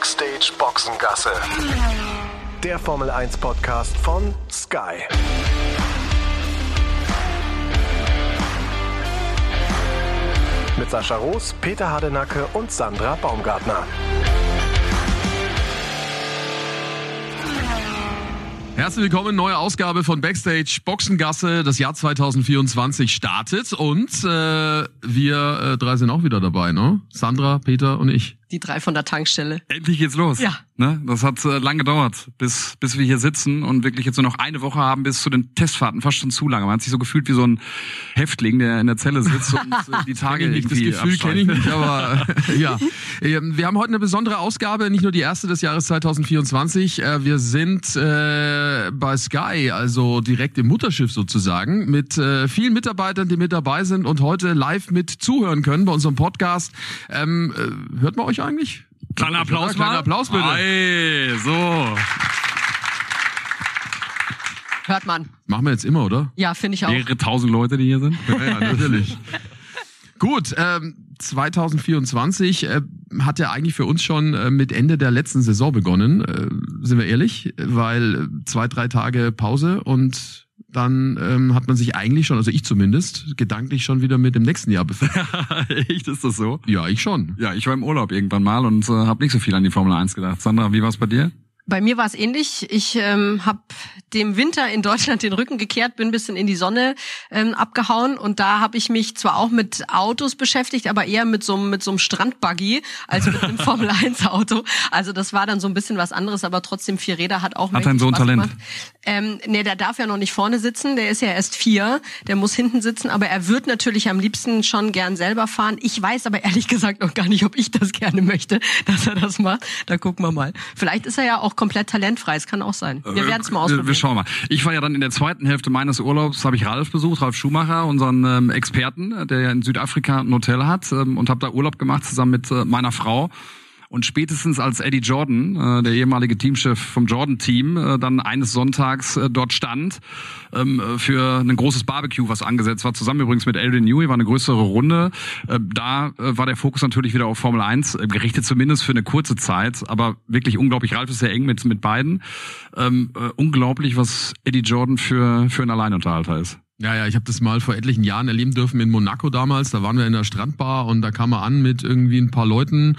Backstage Boxengasse. Der Formel 1 Podcast von Sky. Mit Sascha Roos, Peter Hardenacke und Sandra Baumgartner. Herzlich willkommen, neue Ausgabe von Backstage Boxengasse. Das Jahr 2024 startet und äh, wir äh, drei sind auch wieder dabei, ne? Sandra, Peter und ich. Die drei von der Tankstelle. Endlich geht's los. Ja. Ne? Das hat äh, lange gedauert, bis, bis wir hier sitzen und wirklich jetzt nur noch eine Woche haben bis zu den Testfahrten. Fast schon zu lange. Man hat sich so gefühlt wie so ein Häftling, der in der Zelle sitzt und äh, die Tage Kenn ich nicht, das Gefühl kenne ich nicht, aber ja. Ähm, Wir haben heute eine besondere Ausgabe, nicht nur die erste des Jahres 2024. Äh, Wir sind äh, bei Sky, also direkt im Mutterschiff sozusagen, mit äh, vielen Mitarbeitern, die mit dabei sind und heute live mit zuhören können bei unserem Podcast. Ähm, äh, hört man euch eigentlich? Kleiner Applaus Kleiner mal. Applaus bitte. Ei, so. Hört man. Machen wir jetzt immer, oder? Ja, finde ich auch. Mehrere tausend Leute, die hier sind. Ja, ja natürlich. Gut, ähm, 2024 äh, hat ja eigentlich für uns schon äh, mit Ende der letzten Saison begonnen, äh, sind wir ehrlich, weil äh, zwei, drei Tage Pause und dann ähm, hat man sich eigentlich schon, also ich zumindest, gedanklich schon wieder mit dem nächsten Jahr befasst. Echt, ist das so? ja, ich schon. Ja, ich war im Urlaub irgendwann mal und äh, habe nicht so viel an die Formel 1 gedacht. Sandra, wie war's bei dir? Bei mir war es ähnlich. Ich ähm, habe dem Winter in Deutschland den Rücken gekehrt, bin ein bisschen in die Sonne ähm, abgehauen und da habe ich mich zwar auch mit Autos beschäftigt, aber eher mit so, einem- mit so einem Strandbuggy als mit einem Formel 1 Auto. Also das war dann so ein bisschen was anderes, aber trotzdem vier Räder hat auch Hat dein Sohn Talent? gemacht. Ähm, nee, der darf ja noch nicht vorne sitzen, der ist ja erst vier, der muss hinten sitzen, aber er wird natürlich am liebsten schon gern selber fahren. Ich weiß aber ehrlich gesagt noch gar nicht, ob ich das gerne möchte, dass er das macht. Da gucken wir mal. Vielleicht ist er ja auch komplett talentfrei, es kann auch sein. Wir werden es mal ausprobieren. wir schauen mal. Ich war ja dann in der zweiten Hälfte meines Urlaubs, habe ich Ralf besucht, Ralf Schumacher, unseren ähm, Experten, der ja in Südafrika ein Hotel hat ähm, und habe da Urlaub gemacht zusammen mit äh, meiner Frau. Und spätestens als Eddie Jordan, äh, der ehemalige Teamchef vom Jordan-Team, äh, dann eines Sonntags äh, dort stand ähm, äh, für ein großes Barbecue, was angesetzt war, zusammen übrigens mit Adrian Newey, war eine größere Runde. Äh, da äh, war der Fokus natürlich wieder auf Formel 1, äh, gerichtet zumindest für eine kurze Zeit, aber wirklich unglaublich. Ralf ist sehr eng mit, mit beiden. Ähm, äh, unglaublich, was Eddie Jordan für, für ein Alleinunterhalter ist. Ja, ja, ich habe das mal vor etlichen Jahren erleben dürfen in Monaco damals. Da waren wir in der Strandbar und da kam er an mit irgendwie ein paar Leuten.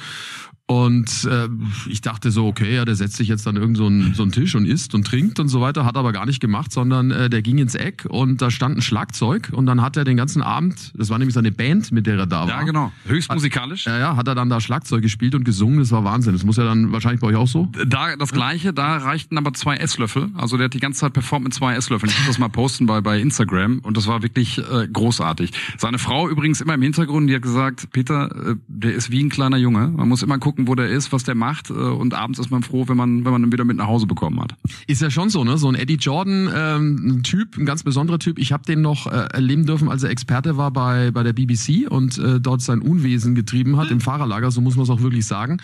Und äh, ich dachte so, okay, ja, der setzt sich jetzt dann irgend so einen, so einen Tisch und isst und trinkt und so weiter, hat aber gar nicht gemacht, sondern äh, der ging ins Eck und da stand ein Schlagzeug und dann hat er den ganzen Abend, das war nämlich seine Band, mit der er da war. Ja, genau. Höchst musikalisch. Ja, ja, hat er dann da Schlagzeug gespielt und gesungen, das war Wahnsinn. Das muss ja dann wahrscheinlich bei euch auch so. Da das gleiche, da reichten aber zwei Esslöffel. Also der hat die ganze Zeit performt mit zwei Esslöffeln. Ich muss das mal posten bei, bei Instagram und das war wirklich äh, großartig. Seine Frau übrigens immer im Hintergrund, die hat gesagt, Peter, äh, der ist wie ein kleiner Junge. Man muss immer gucken, wo der ist, was der macht äh, und abends ist man froh, wenn man wenn man ihn wieder mit nach Hause bekommen hat. Ist ja schon so, ne? So ein Eddie Jordan ähm, ein ganz besonderer Typ. Ich habe den noch äh, erleben dürfen, als er Experte war bei bei der BBC und äh, dort sein Unwesen getrieben hat im Fahrerlager. So muss man es auch wirklich sagen.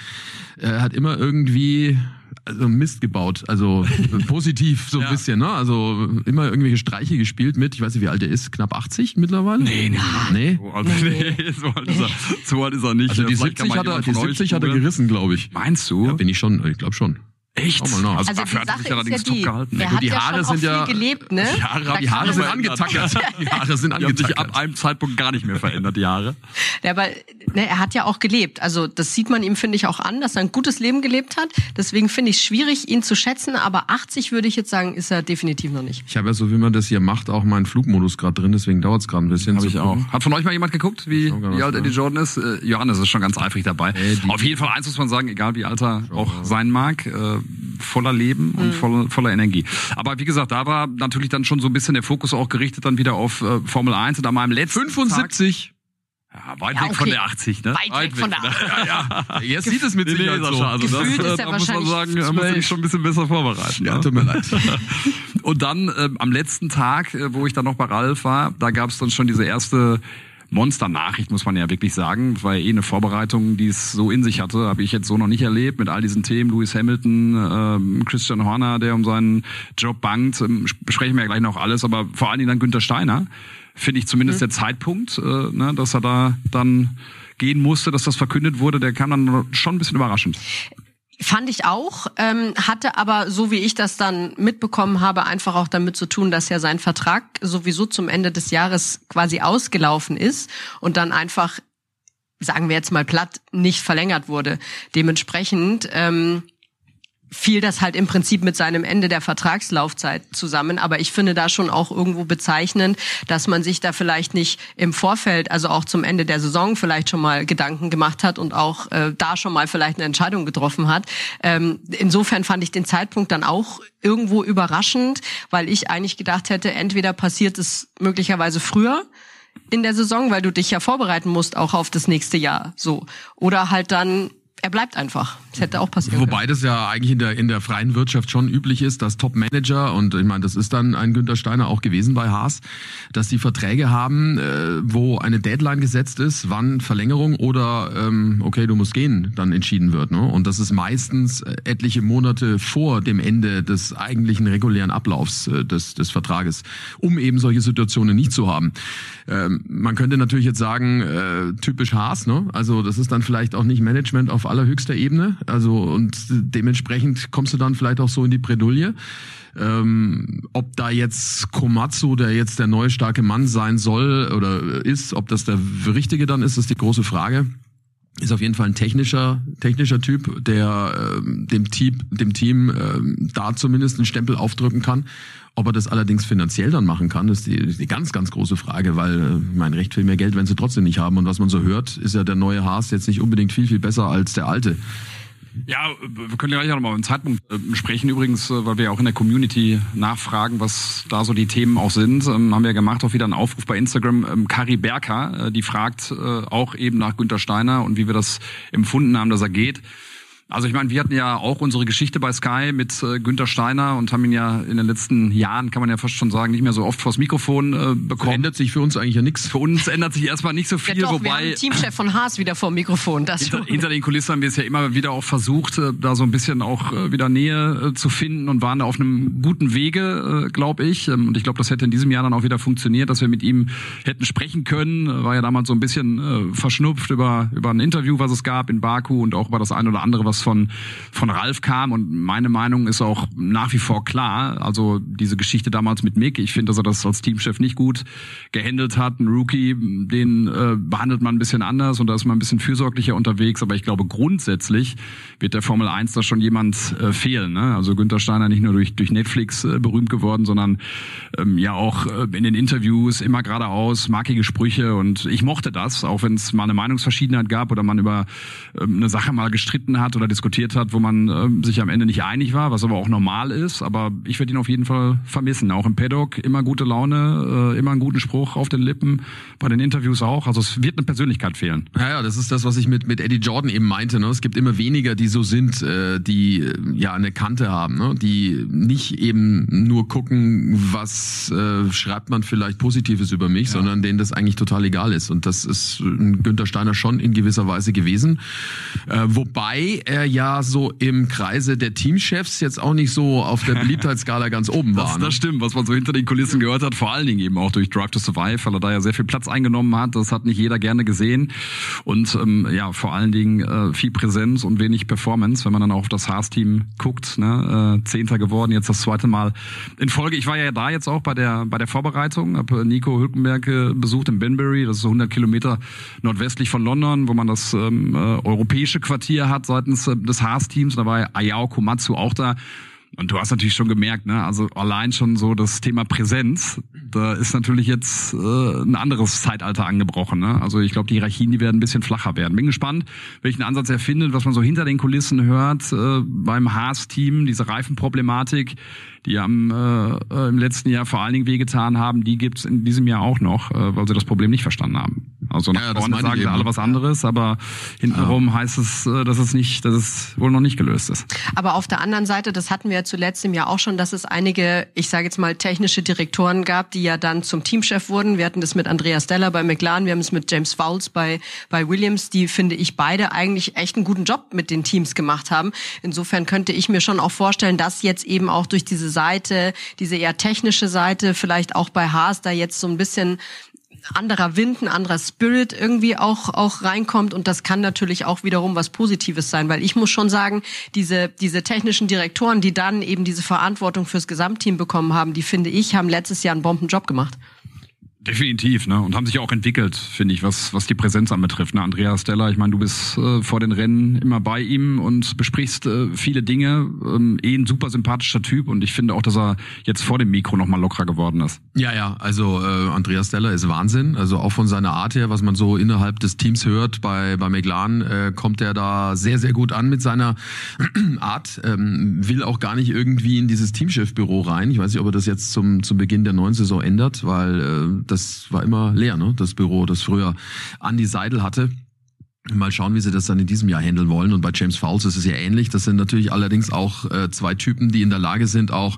Er hat immer irgendwie also Mist gebaut, also positiv so ein Ja. bisschen, ne? Also immer irgendwelche Streiche gespielt mit, ich weiß nicht, wie alt er ist, knapp 80 mittlerweile? Nee, nee. Nee. So alt, nee, so alt ist er, so alt ist er nicht. Also die Vielleicht kann 70 mal hat er, die von euch 70 hat er gerissen, glaube ich. Meinst du? Ja, bin ich schon, ich glaube schon. Echt? Schau mal nach. Also, Also dafür hat er sich allerdings ja top die, gehalten. er hat die ja Haare sind ja- gelebt, ne? Die Haare- die sind angetackert. Die Haare sind Die haben sich ab angetackert. einem Zeitpunkt gar nicht mehr verändert, die Haare. Ja, aber ne, er hat ja auch gelebt. Also das sieht man ihm, finde ich, auch an, dass er ein gutes Leben gelebt hat. Deswegen finde ich es schwierig, ihn zu schätzen. Aber 80 würde ich jetzt sagen, ist er definitiv noch nicht. Ich habe ja so, wie man das hier macht, auch meinen Flugmodus gerade drin, deswegen dauert es gerade ein bisschen. Habe ich auch. Hat von euch mal jemand geguckt, wie, wie alt Eddie. Jordan ist? Äh, Johannes ist schon ganz eifrig dabei. Ey, die- Auf jeden Fall eins muss man sagen, egal wie alt er auch sein mag, äh, voller Leben und voller, voller Energie. Aber wie gesagt, da war natürlich dann schon so ein bisschen der Fokus auch gerichtet dann wieder auf äh, Formel 1 und an meinem letzten 75. Tag, ja, weit Ja, weg von okay. der 80, ne? Weit weg von der ja, ja. Jetzt sieht es mit Nee, nee, Sicherheit so. Also das, Gefühlt ist er da muss man wahrscheinlich sagen, da muss ich 12. schon ein bisschen besser vorbereiten. ja, ne? tut mir leid. Und dann ähm, am letzten Tag, äh, wo ich dann noch bei Ralf war, da gab es dann schon diese erste Monster-Nachricht, muss man ja wirklich sagen. Ja eh eine Vorbereitung, die es so in sich hatte. Habe ich jetzt so noch nicht erlebt mit all diesen Themen. Lewis Hamilton, ähm, Christian Horner, der um seinen Job bangt. Ähm, besprechen wir ja gleich noch alles. Aber vor allen Dingen dann Günther Steiner. Finde ich zumindest der Zeitpunkt, äh, ne, dass er da dann gehen musste, dass das verkündet wurde, der kam dann schon ein bisschen überraschend. Fand ich auch, ähm, hatte aber, so wie ich das dann mitbekommen habe, einfach auch damit zu tun, dass ja sein Vertrag sowieso zum Ende des Jahres quasi ausgelaufen ist und dann einfach, sagen wir jetzt mal platt, nicht verlängert wurde. Dementsprechend ähm, fiel das halt im Prinzip mit seinem Ende der Vertragslaufzeit zusammen. Aber ich finde da schon auch irgendwo bezeichnend, dass man sich da vielleicht nicht im Vorfeld, also auch zum Ende der Saison vielleicht schon mal Gedanken gemacht hat und auch äh, da schon mal vielleicht eine Entscheidung getroffen hat. Ähm, insofern fand ich den Zeitpunkt dann auch irgendwo überraschend, weil ich eigentlich gedacht hätte, entweder passiert es möglicherweise früher, in der Saison, weil du dich ja vorbereiten musst auch auf das nächste Jahr, so. Oder halt dann er bleibt einfach. Das hätte auch passieren Wobei können. das ja eigentlich in der, in der freien Wirtschaft schon üblich ist, dass Top-Manager, und ich meine, das ist dann ein Günter Steiner auch gewesen bei Haas, dass die Verträge haben, äh, wo eine Deadline gesetzt ist, wann Verlängerung oder ähm, okay, du musst gehen, dann entschieden wird. Ne? Und das ist meistens äh, etliche Monate vor dem Ende des eigentlichen regulären Ablaufs äh, des, des Vertrages, um eben solche Situationen nicht zu haben. Ähm, man könnte natürlich jetzt sagen, äh, typisch Haas, ne? also das ist dann vielleicht auch nicht Management auf allerhöchster Ebene. Also und dementsprechend kommst du dann vielleicht auch so in die Bredouille. Ähm, ob da jetzt Komatsu, der jetzt der neue starke Mann sein soll oder ist, ob das der richtige dann ist, ist die große Frage ist auf jeden Fall ein technischer technischer Typ, der ähm, dem Team dem Team ähm, da zumindest einen Stempel aufdrücken kann. Ob er das allerdings finanziell dann machen kann, ist die, die ganz ganz große Frage, weil äh, mein Recht viel mehr Geld, wenn sie trotzdem nicht haben. Und was man so hört, ist ja der neue Haas jetzt nicht unbedingt viel viel besser als der alte. Ja, wir können gleich auch nochmal einen Zeitpunkt äh, sprechen. Übrigens, äh, weil wir ja auch in der Community nachfragen, was da so die Themen auch sind, ähm, haben wir ja gemacht auch wieder einen Aufruf bei Instagram. Ähm, Kari Berker, äh, die fragt auch eben nach Günter Steiner und wie wir das empfunden haben, dass er geht. Also ich meine, wir hatten ja auch unsere Geschichte bei Sky mit äh, Günter Steiner und haben ihn ja in den letzten Jahren, kann man ja fast schon sagen, nicht mehr so oft vors Mikrofon äh, bekommen. Ändert sich für uns eigentlich ja nichts. Für uns ändert sich erstmal nicht so viel, ja doch, wobei wir haben Teamchef von Haas wieder vor Mikrofon. Das hinter, hinter den Kulissen haben wir es ja immer wieder auch versucht, äh, da so ein bisschen auch äh, wieder Nähe äh, zu finden und waren da auf einem guten Wege, äh, glaube ich. Ähm, und ich glaube, das hätte in diesem Jahr dann auch wieder funktioniert, dass wir mit ihm hätten sprechen können. War ja damals so ein bisschen äh, verschnupft über über ein Interview, was es gab in Baku und auch über das eine oder andere, was von von Ralf kam und meine Meinung ist auch nach wie vor klar. Also diese Geschichte damals mit Mick, ich finde, dass er das als Teamchef nicht gut gehandelt hat. Ein Rookie, den äh, behandelt man ein bisschen anders und da ist man ein bisschen fürsorglicher unterwegs. Aber ich glaube, grundsätzlich wird der Formel 1 da schon jemand äh, fehlen. Ne? Also Günther Steiner nicht nur durch, durch Netflix äh, berühmt geworden, sondern ähm, ja auch äh, in den Interviews immer geradeaus, markige Sprüche und ich mochte das, auch wenn es mal eine Meinungsverschiedenheit gab oder man über ähm, eine Sache mal gestritten hat oder diskutiert hat, wo man äh, sich am Ende nicht einig war, was aber auch normal ist. Aber ich werde ihn auf jeden Fall vermissen. Auch im Paddock immer gute Laune, äh, immer einen guten Spruch auf den Lippen, bei den Interviews auch. Also es wird eine Persönlichkeit fehlen. Ja, ja, das ist das, was ich mit, mit Eddie Jordan eben meinte. Ne? Es gibt immer weniger, die so sind, äh, die äh, ja eine Kante haben, ne? die nicht eben nur gucken, was äh, schreibt man vielleicht Positives über mich, ja. sondern denen das eigentlich total egal ist. Und das ist Günther Steiner schon in gewisser Weise gewesen. Äh, wobei er ja so im Kreise der Teamchefs jetzt auch nicht so auf der Beliebtheitsskala ganz oben war. Das, ne? das stimmt, was man so hinter den Kulissen gehört hat, vor allen Dingen eben auch durch Drive to Survive, weil er da ja sehr viel Platz eingenommen hat. Das hat nicht jeder gerne gesehen. Und ähm, ja, vor allen Dingen äh, viel Präsenz und wenig Performance, wenn man dann auch auf das Haas-Team guckt. Ne? Äh, Zehnter geworden, jetzt das zweite Mal in Folge. Ich war ja da jetzt auch bei der bei der Vorbereitung, habe Nico Hülkenberg äh, besucht in Benbury, das ist so 100 Kilometer nordwestlich von London, wo man das ähm, äh, europäische Quartier hat seitens des Haas-Teams Teams, da war Ayao Komatsu auch da. Und du hast natürlich schon gemerkt, ne, also allein schon so das Thema Präsenz, da ist natürlich jetzt äh, ein anderes Zeitalter angebrochen. Ne? Also ich glaube, die Hierarchien, die werden ein bisschen flacher werden. Bin gespannt, welchen Ansatz er findet, was man so hinter den Kulissen hört äh, beim Haas-Team, diese Reifenproblematik die am, äh, äh, im letzten Jahr vor allen Dingen wehgetan haben, die gibt's in diesem Jahr auch noch, äh, weil sie das Problem nicht verstanden haben. Also nach ja, vorne sagen sie alle was anderes, aber hintenrum ja. heißt es, äh, dass es nicht, dass es wohl noch nicht gelöst ist. Aber auf der anderen Seite, das hatten wir ja zuletzt im Jahr auch schon, dass es einige, ich sage jetzt mal, technische Direktoren gab, die ja dann zum Teamchef wurden. Wir hatten das mit Andreas Deller bei McLaren, wir haben es mit James Fowles bei, bei Williams, die, finde ich, beide eigentlich echt einen guten Job mit den Teams gemacht haben. Insofern könnte ich mir schon auch vorstellen, dass jetzt eben auch durch diese Seite, diese eher technische Seite, vielleicht auch bei Haas da jetzt so ein bisschen anderer Wind, ein anderer Spirit irgendwie auch, auch reinkommt. Und das kann natürlich auch wiederum was Positives sein, weil ich muss schon sagen, diese, diese technischen Direktoren, die dann eben diese Verantwortung fürs Gesamtteam bekommen haben, die finde ich, haben letztes Jahr einen Bombenjob gemacht. Definitiv, ne? Und haben sich auch entwickelt, finde ich, was, was die Präsenz anbetrifft. Ne? Andreas Steller, ich meine, du bist äh, vor den Rennen immer bei ihm und besprichst äh, viele Dinge. Ähm, eh ein super sympathischer Typ und ich finde auch, dass er jetzt vor dem Mikro nochmal lockerer geworden ist. Ja, ja, also äh, Andreas Steller ist Wahnsinn. Also auch von seiner Art her, was man so innerhalb des Teams hört, bei, bei McLaren äh, kommt er da sehr, sehr gut an mit seiner Art. Ähm, will auch gar nicht irgendwie in dieses Teamchefbüro rein. Ich weiß nicht, ob er das jetzt zum, zum Beginn der neuen Saison ändert, weil äh, das das war immer leer, ne? Das Büro, das früher Andy Seidel hatte. Mal schauen, wie sie das dann in diesem Jahr handeln wollen. Und bei James Fowles ist es ja ähnlich. Das sind natürlich allerdings auch äh, zwei Typen, die in der Lage sind, auch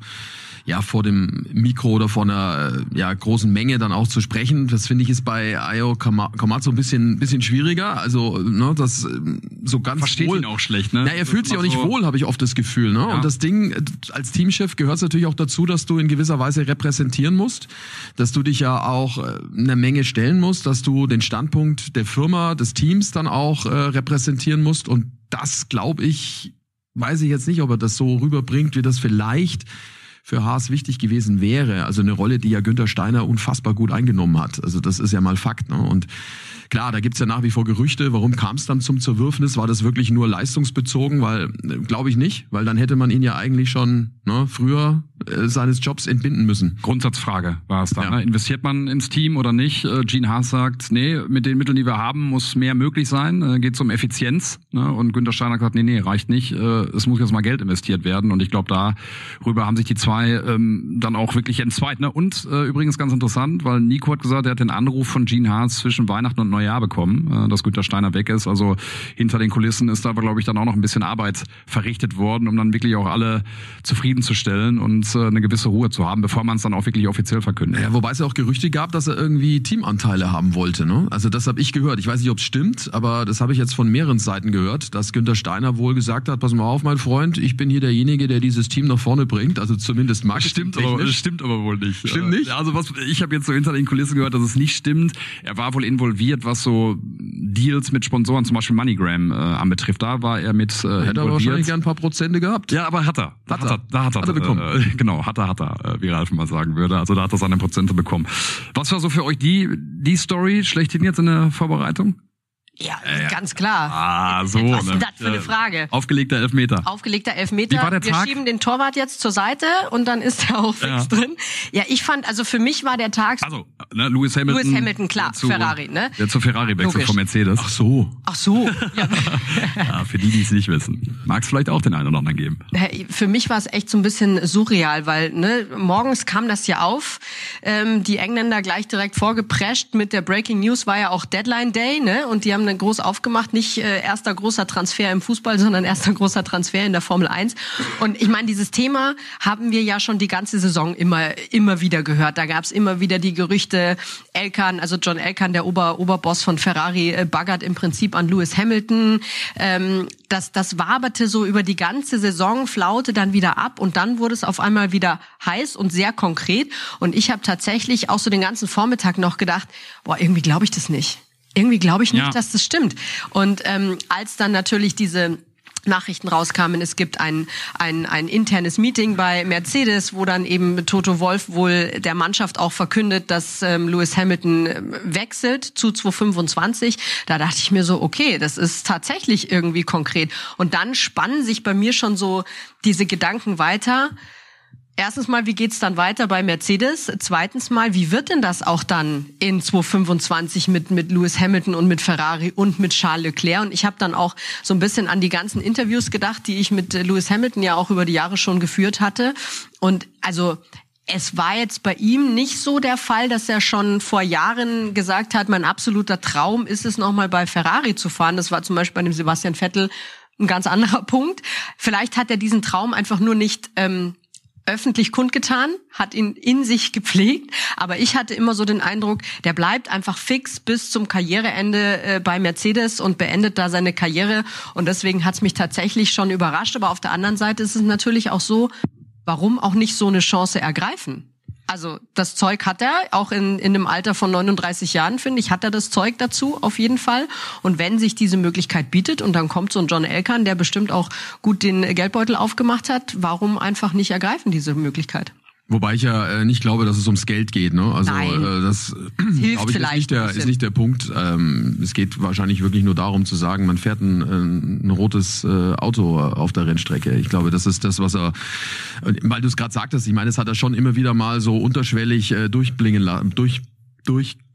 ja vor dem Mikro oder vor einer ja großen Menge dann auch zu sprechen. Das finde ich ist bei Ayo Komatsu ein bisschen bisschen schwieriger. Also ne, das so ganz versteht wohl. ihn auch schlecht. Ne? Na, er fühlt sich auch nicht so wohl, habe ich oft das Gefühl. Ne? Ja. Und das Ding als Teamchef gehört es natürlich auch dazu, dass du in gewisser Weise repräsentieren musst, dass du dich ja auch äh, eine Menge stellen musst, dass du den Standpunkt der Firma, des Teams dann auch äh, repräsentieren musst. Und das glaube ich, weiß ich jetzt nicht, ob er das so rüberbringt, wie das vielleicht für Haas wichtig gewesen wäre. Also eine Rolle, die ja Günther Steiner unfassbar gut eingenommen hat. Also das ist ja mal Fakt. Ne? Und Klar, da gibt's ja nach wie vor Gerüchte. Warum kam es dann zum Zerwürfnis? War das wirklich nur leistungsbezogen? Weil, äh, glaube ich nicht, weil dann hätte man ihn ja eigentlich schon ne, früher seines Jobs entbinden müssen. Grundsatzfrage war es dann. Ja. Ne? Investiert man ins Team oder nicht? Äh, Gene Haas sagt, nee, mit den Mitteln, die wir haben, muss mehr möglich sein. Äh, Geht um Effizienz. Ne? Und Günter Steiner hat gesagt, nee, nee, reicht nicht. Äh, es muss jetzt mal Geld investiert werden. Und ich glaube, darüber haben sich die zwei ähm, dann auch wirklich entzweit. Ne? Und äh, übrigens ganz interessant, weil Nico hat gesagt, er hat den Anruf von Gene Haas zwischen Weihnachten und Neujahr bekommen, äh, dass Günter Steiner weg ist. Also hinter den Kulissen ist da, glaube ich, dann auch noch ein bisschen Arbeit verrichtet worden, um dann wirklich auch alle zufriedenzustellen und äh, eine gewisse Ruhe zu haben, bevor man es dann auch wirklich offiziell verkündet. Ja, wobei es ja auch Gerüchte gab, dass er irgendwie Teamanteile haben wollte. Ne? Also das habe ich gehört. Ich weiß nicht, ob es stimmt, aber das habe ich jetzt von mehreren Seiten gehört, dass Günter Steiner wohl gesagt hat, pass mal auf, mein Freund, ich bin hier derjenige, der dieses Team nach vorne bringt. Also zumindest mag stimmt aber, stimmt aber wohl nicht. Stimmt nicht? Also was ich habe jetzt so hinter den Kulissen gehört, dass es nicht stimmt. Er war wohl involviert, was so Deals mit Sponsoren, zum Beispiel MoneyGram, äh, anbetrifft. Da war er mit äh, Hätte er wahrscheinlich gern ein paar Prozente gehabt. Ja, aber hat er. Da hat, hat er. Da hat er. Hat er bekommen. Äh, genau, hat er, hat er, äh, wie Ralf mal sagen würde. Also da hat er seine Prozente bekommen. Was war so für euch die, die Story schlechthin jetzt in der Vorbereitung? Ja, ja, ganz klar. Ah, so. Was ist ne? das für eine Frage? Aufgelegter Elfmeter. Aufgelegter Elfmeter. Wie war der Wir Tag? schieben den Torwart jetzt zur Seite und dann ist er auch fix Ja. drin. Ja, ich fand, also für mich war der Tag. Also, ne, Lewis Hamilton. Lewis Hamilton, klar, zu, Ferrari, ne? Der zu Ferrari wechselt Logisch. von Mercedes. Ach so. Ach so. Ja. Ja, für die, die es nicht wissen. Mag es vielleicht auch den einen oder anderen geben. Für mich war es echt so ein bisschen surreal, weil ne, morgens kam das ja auf, ähm, die Engländer gleich direkt vorgeprescht mit der Breaking News war ja auch Deadline Day, ne? Und die haben groß aufgemacht, nicht äh, erster großer Transfer im Fußball, sondern erster großer Transfer in der Formel 1. Und ich meine, dieses Thema haben wir ja schon die ganze Saison immer immer wieder gehört. Da gab es immer wieder die Gerüchte, Elkan, also John Elkan, der Ober Oberboss von Ferrari, äh, baggert im Prinzip an Lewis Hamilton. Ähm, das, das waberte so über die ganze Saison, flaute dann wieder ab und dann wurde es auf einmal wieder heiß und sehr konkret. Und ich habe tatsächlich auch so den ganzen Vormittag noch gedacht, boah, irgendwie glaube ich das nicht. Irgendwie glaube ich nicht, Ja. dass das stimmt. Und ähm, als dann natürlich diese Nachrichten rauskamen, es gibt ein, ein, ein internes Meeting bei Mercedes, wo dann eben Toto Wolf wohl der Mannschaft auch verkündet, dass ähm, Lewis Hamilton ähm, wechselt zu 225. Da dachte ich mir so, okay, das ist tatsächlich irgendwie konkret. Und dann spannen sich bei mir schon so diese Gedanken weiter. Erstens mal, wie geht's dann weiter bei Mercedes? Zweitens mal, wie wird denn das auch dann in 2025 mit mit Lewis Hamilton und mit Ferrari und mit Charles Leclerc? Und ich habe dann auch so ein bisschen an die ganzen Interviews gedacht, die ich mit äh, Lewis Hamilton ja auch über die Jahre schon geführt hatte. Und also es war jetzt bei ihm nicht so der Fall, dass er schon vor Jahren gesagt hat, mein absoluter Traum ist es, nochmal bei Ferrari zu fahren. Das war zum Beispiel bei dem Sebastian Vettel ein ganz anderer Punkt. Vielleicht hat er diesen Traum einfach nur nicht ähm, öffentlich kundgetan, hat ihn in sich gepflegt, aber ich hatte immer so den Eindruck, der bleibt einfach fix bis zum Karriereende äh, bei Mercedes und beendet da seine Karriere. Und deswegen hat's mich tatsächlich schon überrascht, aber auf der anderen Seite ist es natürlich auch so, warum auch nicht so eine Chance ergreifen? Also das Zeug hat er, auch in, in einem Alter von 39 Jahren, finde ich, hat er das Zeug dazu, auf jeden Fall. Und wenn sich diese Möglichkeit bietet und dann kommt so ein John Elkan, der bestimmt auch gut den Geldbeutel aufgemacht hat, warum einfach nicht ergreifen, diese Möglichkeit? Wobei ich ja äh, nicht glaube, dass es ums Geld geht. Ne? Also Nein. äh, das hilft glaube ich, ist nicht, der, ist nicht der Punkt. Ähm, es geht wahrscheinlich wirklich nur darum zu sagen, man fährt ein, ein, ein rotes äh, Auto auf der Rennstrecke. Ich glaube, das ist das, was er, weil du es gerade sagtest, ich meine, es hat er schon immer wieder mal so unterschwellig äh, durchblingen lassen, durch,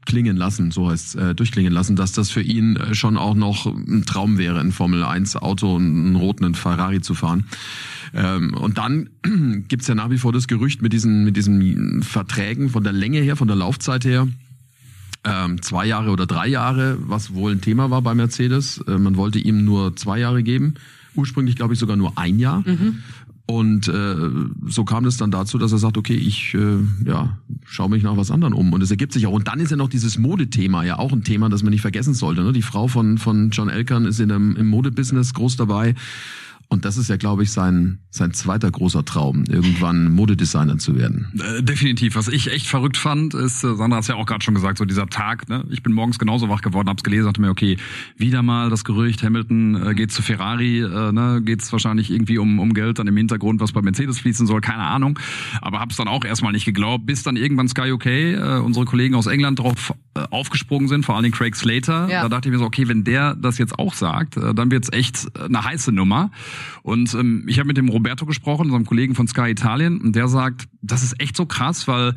durchklingen lassen, so heißt äh, durchklingen lassen, dass das für ihn äh, schon auch noch ein Traum wäre, ein Formel 1 Auto, einen roten Ferrari zu fahren. Ähm, und dann gibt's ja nach wie vor das Gerücht mit diesen, mit diesen Verträgen von der Länge her, von der Laufzeit her, ähm, zwei Jahre oder drei Jahre, was wohl ein Thema war bei Mercedes. Äh, man wollte ihm nur zwei Jahre geben. Ursprünglich, glaube ich, sogar nur ein Jahr. Und äh, so kam es dann dazu, dass er sagt, okay, ich äh, ja, schaue mich nach was anderem um. Und es ergibt sich auch. Und dann ist ja noch dieses Modethema ja auch ein Thema, das man nicht vergessen sollte. Ne? Die Frau von, von John Elkan ist in dem, im Modebusiness groß dabei. Und das ist ja, glaube ich, sein, sein zweiter großer Traum, irgendwann Modedesigner zu werden. Äh, definitiv. Was ich echt verrückt fand, ist, äh, Sandra hat es ja auch gerade schon gesagt, so dieser Tag, ne? ich bin morgens genauso wach geworden, hab's gelesen, dachte mir, okay, wieder mal das Gerücht, Hamilton äh, geht zu Ferrari, äh, ne? geht's wahrscheinlich irgendwie um, um Geld dann im Hintergrund, was bei Mercedes fließen soll, keine Ahnung. Aber hab's dann auch erstmal nicht geglaubt, bis dann irgendwann Sky UK, äh, unsere Kollegen aus England drauf äh, aufgesprungen sind, vor allen Dingen Craig Slater. Ja. Da dachte ich mir so, okay, wenn der das jetzt auch sagt, äh, dann wird's echt eine heiße Nummer. Und ähm, ich habe mit dem Roberto gesprochen, unserem Kollegen von Sky Italien, und der sagt, das ist echt so krass, weil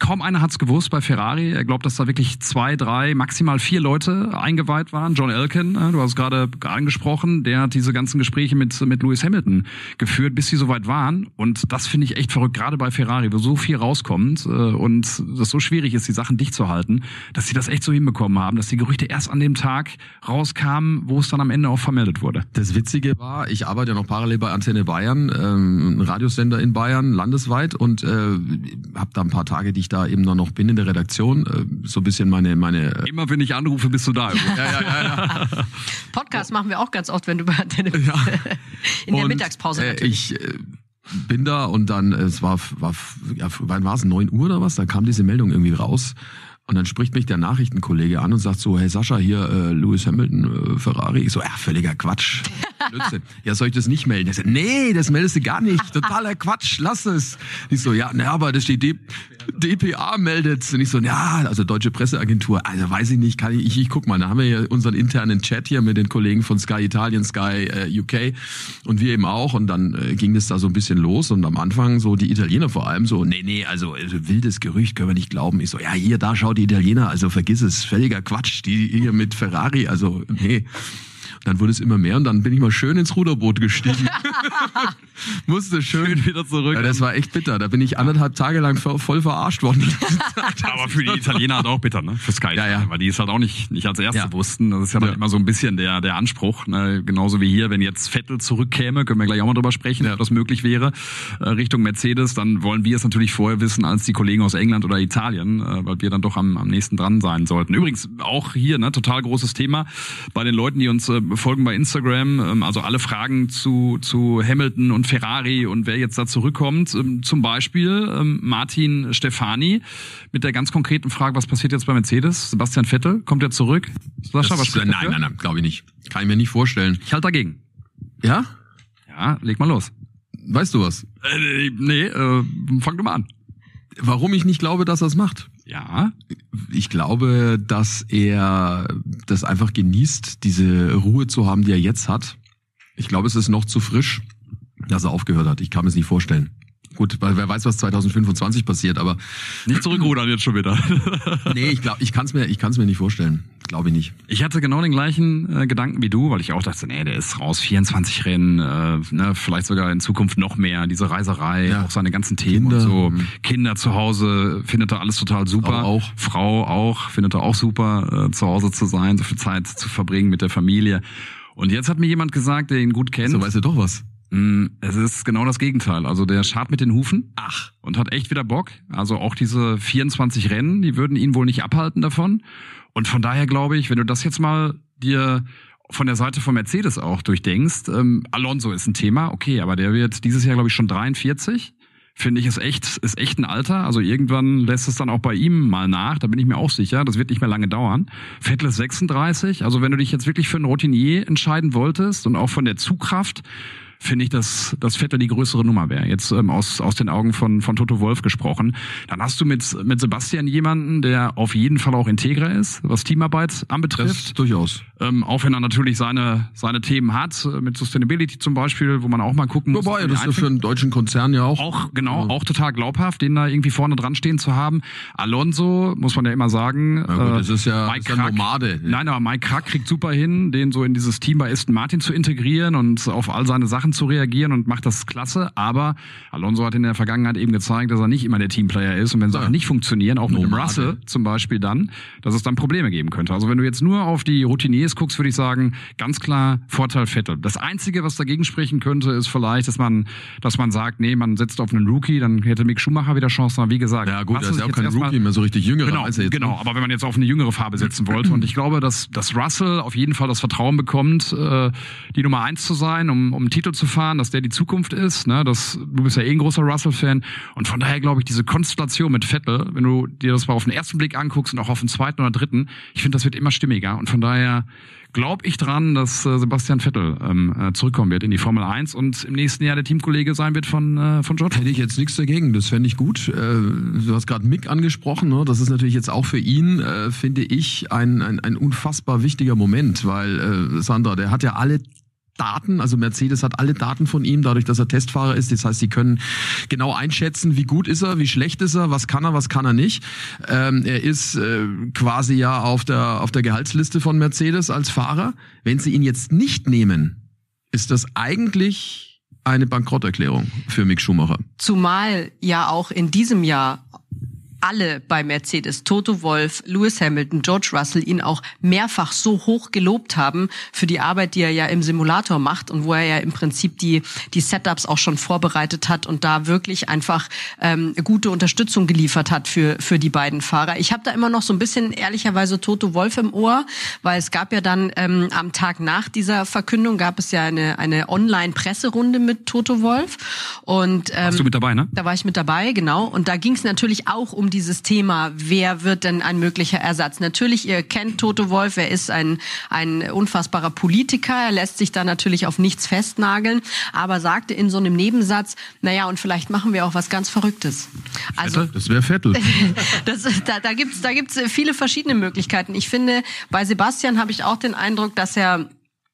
kaum einer hat's gewusst bei Ferrari. Er glaubt, dass da wirklich zwei, drei, maximal vier Leute eingeweiht waren. John Elkin, äh, du hast gerade angesprochen, der hat diese ganzen Gespräche mit, mit Lewis Hamilton geführt, bis sie soweit waren. Und das finde ich echt verrückt, gerade bei Ferrari, wo so viel rauskommt äh, und das so schwierig ist, die Sachen dicht zu halten, dass sie das echt so hinbekommen haben, dass die Gerüchte erst an dem Tag rauskamen, wo es dann am Ende auch vermeldet wurde. Das Witzige war, ich arbeite ja noch parallel bei Antenne Bayern, ähm, Radiosender in Bayern, landesweit, und äh, habe da ein paar Tage, die ich da eben noch bin in der Redaktion, äh, so ein bisschen meine meine äh, Immer wenn ich anrufe, bist du da. ja, ja, ja, ja. Podcast machen wir auch ganz oft, wenn du bei bist. Ja. In der Und, Mittagspause äh, natürlich. Ich bin da und dann, es war, war ja, wann war es, 9 Uhr oder was? Da kam diese Meldung irgendwie raus. Und dann spricht mich der Nachrichtenkollege an und sagt so, hey Sascha, hier äh, Lewis Hamilton, äh, Ferrari. Ich so, ja, völliger Quatsch. Blödsinn. ja, soll ich das nicht melden? Er sagt, nee, das meldest du gar nicht. Totaler Quatsch, lass es. Ich so, ja, na, aber das steht D DPA meldet. Und ich so, ja, also Deutsche Presseagentur. Also weiß ich nicht, kann ich, ich, ich guck mal, da haben wir ja unseren internen Chat hier mit den Kollegen von Sky Italien, Sky äh, UK und wir eben auch. Und dann äh, ging das da so ein bisschen los und am Anfang so die Italiener vor allem so, nee, nee, also, also wildes Gerücht können wir nicht glauben. Ich so, ja, hier, da schaut die Italiener, also vergiss es, völliger Quatsch, die hier mit Ferrari, also nee. Dann wurde es immer mehr und dann bin ich mal schön ins Ruderboot gestiegen. Musste schön, Schön wieder zurück. Ja, das war echt bitter. Da bin ich anderthalb Tage lang vo- voll verarscht worden. Aber für die Italiener halt auch bitter, ne? Für Sky, Ja, ja. weil die es halt auch nicht, nicht als erste Ja. wussten. Das ist ja dann Ja. immer so ein bisschen der, der Anspruch. Ne? Genauso wie hier, wenn jetzt Vettel zurückkäme, können wir gleich auch mal drüber sprechen, Ja. ob das möglich wäre, äh, Richtung Mercedes, dann wollen wir es natürlich vorher wissen als die Kollegen aus England oder Italien, äh, weil wir dann doch am, am nächsten dran sein sollten. Übrigens auch hier, ne, total großes Thema bei den Leuten, die uns äh, folgen bei Instagram, ähm, also alle Fragen zu, zu Hamilton und Ferrari und wer jetzt da zurückkommt. Ähm, zum Beispiel ähm, Martin Stefani mit der ganz konkreten Frage, was passiert jetzt bei Mercedes? Sebastian Vettel, kommt er zurück? Sascha, was Das, spricht nein, dafür? nein, nein, glaube ich nicht. Kann ich mir nicht vorstellen. Ich halte dagegen. Ja? Ja, leg mal los. Weißt du was? Äh, nee, äh, fang du mal an. Warum ich nicht glaube, dass er es macht? Ja, Ich glaube, dass er das einfach genießt, diese Ruhe zu haben, die er jetzt hat. Ich glaube, es ist noch zu frisch, dass er aufgehört hat. Ich kann mir es nicht vorstellen. Gut, weil wer weiß, was 2025 passiert, aber nicht zurückrudern jetzt schon wieder. nee, ich glaube, ich kann es mir, ich kann es mir nicht vorstellen. Glaube ich nicht. Ich hatte genau den gleichen äh, Gedanken wie du, weil ich auch dachte, nee, der ist raus, 24 Rennen, äh, ne, vielleicht sogar in Zukunft noch mehr, diese Reiserei, Ja. auch seine ganzen Themen Kinder. und so. Mhm. Kinder zu Hause, findet er alles total super. Aber auch. Frau auch, findet er auch super, äh, zu Hause zu sein, so viel Zeit zu verbringen mit der Familie. Und jetzt hat mir jemand gesagt, der ihn gut kennt, So weißt du doch was. Mm, Es ist genau das Gegenteil. Also der schart mit den Hufen. Ach. Und hat echt wieder Bock. Also auch diese 24 Rennen, die würden ihn wohl nicht abhalten davon. Und von daher glaube ich, wenn du das jetzt mal dir von der Seite von Mercedes auch durchdenkst, ähm, Alonso ist ein Thema, okay, aber der wird dieses Jahr, glaube ich, schon 43. finde ich, ist echt, ist echt ein Alter. Also irgendwann lässt es dann auch bei ihm mal nach. Da bin ich mir auch sicher. Das wird nicht mehr lange dauern. Vettel ist 36. Also wenn du dich jetzt wirklich für einen Routinier entscheiden wolltest und auch von der Zugkraft, finde ich, dass, dass Vettel die größere Nummer wäre. Jetzt ähm, aus, aus den Augen von, von Toto Wolf gesprochen. Dann hast du mit, mit Sebastian jemanden, der auf jeden Fall auch integrer ist, was Teamarbeit anbetrifft. Das durchaus. Ähm, auch wenn er natürlich seine, seine Themen hat, äh, mit Sustainability zum Beispiel, wo man auch mal gucken muss. Wobei, das ist für einen deutschen Konzern ja auch. Auch, genau, auch total glaubhaft, den da irgendwie vorne dran stehen zu haben. Alonso, muss man ja immer sagen. Na gut, das ist ja, Mike ist ja Krack, Nomade. Nein, aber Mike Krack kriegt super hin, den so in dieses Team bei Aston Martin zu integrieren und auf all seine Sachen zu reagieren und macht das klasse. Aber Alonso hat in der Vergangenheit eben gezeigt, dass er nicht immer der Teamplayer ist. Und wenn Sachen nicht funktionieren, auch mit dem Nomade. Russell zum Beispiel dann, dass es dann Probleme geben könnte. Also wenn du jetzt nur auf die Routiniers guckst, würde ich sagen, ganz klar Vorteil Vettel. Das Einzige, was dagegen sprechen könnte, ist vielleicht, dass man, dass man sagt, nee, man setzt auf einen Rookie, dann hätte Mick Schumacher wieder Chancen. Aber wie gesagt, Ja gut, er ist ja auch kein Rookie mehr, so richtig jüngerer Genau, jetzt. genau. ne? Aber wenn man jetzt auf eine jüngere Farbe setzen wollte und ich glaube, dass, dass Russell auf jeden Fall das Vertrauen bekommt, äh, die Nummer eins zu sein, um, um einen Titel zu fahren, dass der die Zukunft ist. Ne? Das, du bist ja eh ein großer Russell-Fan und von daher glaube ich diese Konstellation mit Vettel, wenn du dir das mal auf den ersten Blick anguckst und auch auf den zweiten oder dritten, ich finde, das wird immer stimmiger und von daher glaube ich dran, dass äh, Sebastian Vettel ähm, äh, zurückkommen wird in die Formel 1 und im nächsten Jahr der Teamkollege sein wird von, äh, von George. Hätte ich jetzt nichts dagegen, das fände ich gut. Äh, Du hast gerade Mick angesprochen, ne? das ist natürlich jetzt auch für ihn, äh, finde ich, ein, ein, ein unfassbar wichtiger Moment, weil äh, Sandra, der hat ja alle Daten, also Mercedes hat alle Daten von ihm, dadurch, dass er Testfahrer ist. Das heißt, sie können genau einschätzen, wie gut ist er, wie schlecht ist er, was kann er, was kann er nicht. Ähm, er ist äh, quasi ja auf der, auf der Gehaltsliste von Mercedes als Fahrer. Wenn sie ihn jetzt nicht nehmen, ist das eigentlich eine Bankrotterklärung für Mick Schumacher. Zumal ja auch in diesem Jahr alle bei Mercedes, Toto Wolf, Lewis Hamilton, George Russell, ihn auch mehrfach so hoch gelobt haben für die Arbeit, die er ja im Simulator macht und wo er ja im Prinzip die, die Setups auch schon vorbereitet hat und da wirklich einfach ähm, gute Unterstützung geliefert hat für, für die beiden Fahrer. Ich habe da immer noch so ein bisschen ehrlicherweise Toto Wolf im Ohr, weil es gab ja dann ähm, am Tag nach dieser Verkündung gab es ja eine, eine Online-Presserunde mit Toto Wolf und ähm, Bist du mit dabei, ne? da war ich mit dabei, genau. Und da ging es natürlich auch um dieses Thema, wer wird denn ein möglicher Ersatz? Natürlich, ihr kennt Toto Wolf, er ist ein, ein unfassbarer Politiker, er lässt sich da natürlich auf nichts festnageln, aber sagte in so einem Nebensatz, naja, und vielleicht machen wir auch was ganz Verrücktes. Also Das wäre Vettel. das, da, da gibt's da gibt's viele verschiedene Möglichkeiten. Ich finde, bei Sebastian habe ich auch den Eindruck, dass er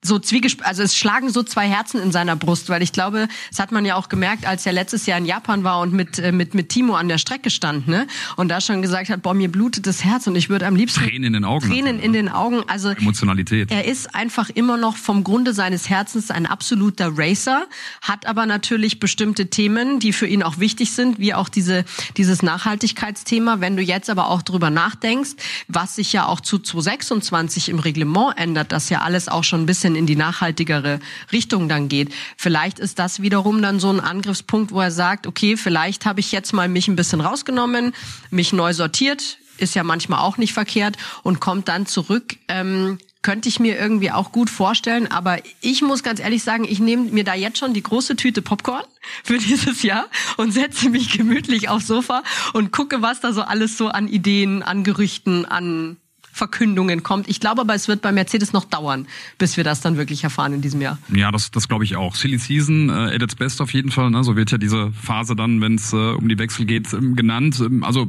so zwiegesp also es schlagen so zwei Herzen in seiner Brust, weil ich glaube, das hat man ja auch gemerkt, als er letztes Jahr in Japan war und mit äh, mit mit Timo an der Strecke stand, ne? Und da schon gesagt hat, boah, mir blutet das Herz und ich würde am liebsten Tränen in den Augen. Tränen in den Augen, also Emotionalität. er ist einfach immer noch vom Grunde seines Herzens ein absoluter Racer, hat aber natürlich bestimmte Themen, die für ihn auch wichtig sind, wie auch diese, dieses Nachhaltigkeitsthema. Wenn du jetzt aber auch drüber nachdenkst, was sich ja auch zu 2026 im Reglement ändert, das ja alles auch schon ein bisschen in die nachhaltigere Richtung dann geht. Vielleicht ist das wiederum dann so ein Angriffspunkt, wo er sagt, okay, vielleicht habe ich jetzt mal mich ein bisschen rausgenommen, mich neu sortiert, ist ja manchmal auch nicht verkehrt und kommt dann zurück. Ähm, könnte ich mir irgendwie auch gut vorstellen, aber ich muss ganz ehrlich sagen, ich nehme mir da jetzt schon die große Tüte Popcorn für dieses Jahr und setze mich gemütlich aufs Sofa und gucke, was da so alles so an Ideen, an Gerüchten, an Verkündungen kommt. Ich glaube aber, es wird bei Mercedes noch dauern, bis wir das dann wirklich erfahren in diesem Jahr. Ja, das, das glaube ich auch. Silly Season, äh, at its best auf jeden Fall. Ne? So wird ja diese Phase dann, wenn es äh, um die Wechsel geht, ähm, genannt. Ähm, also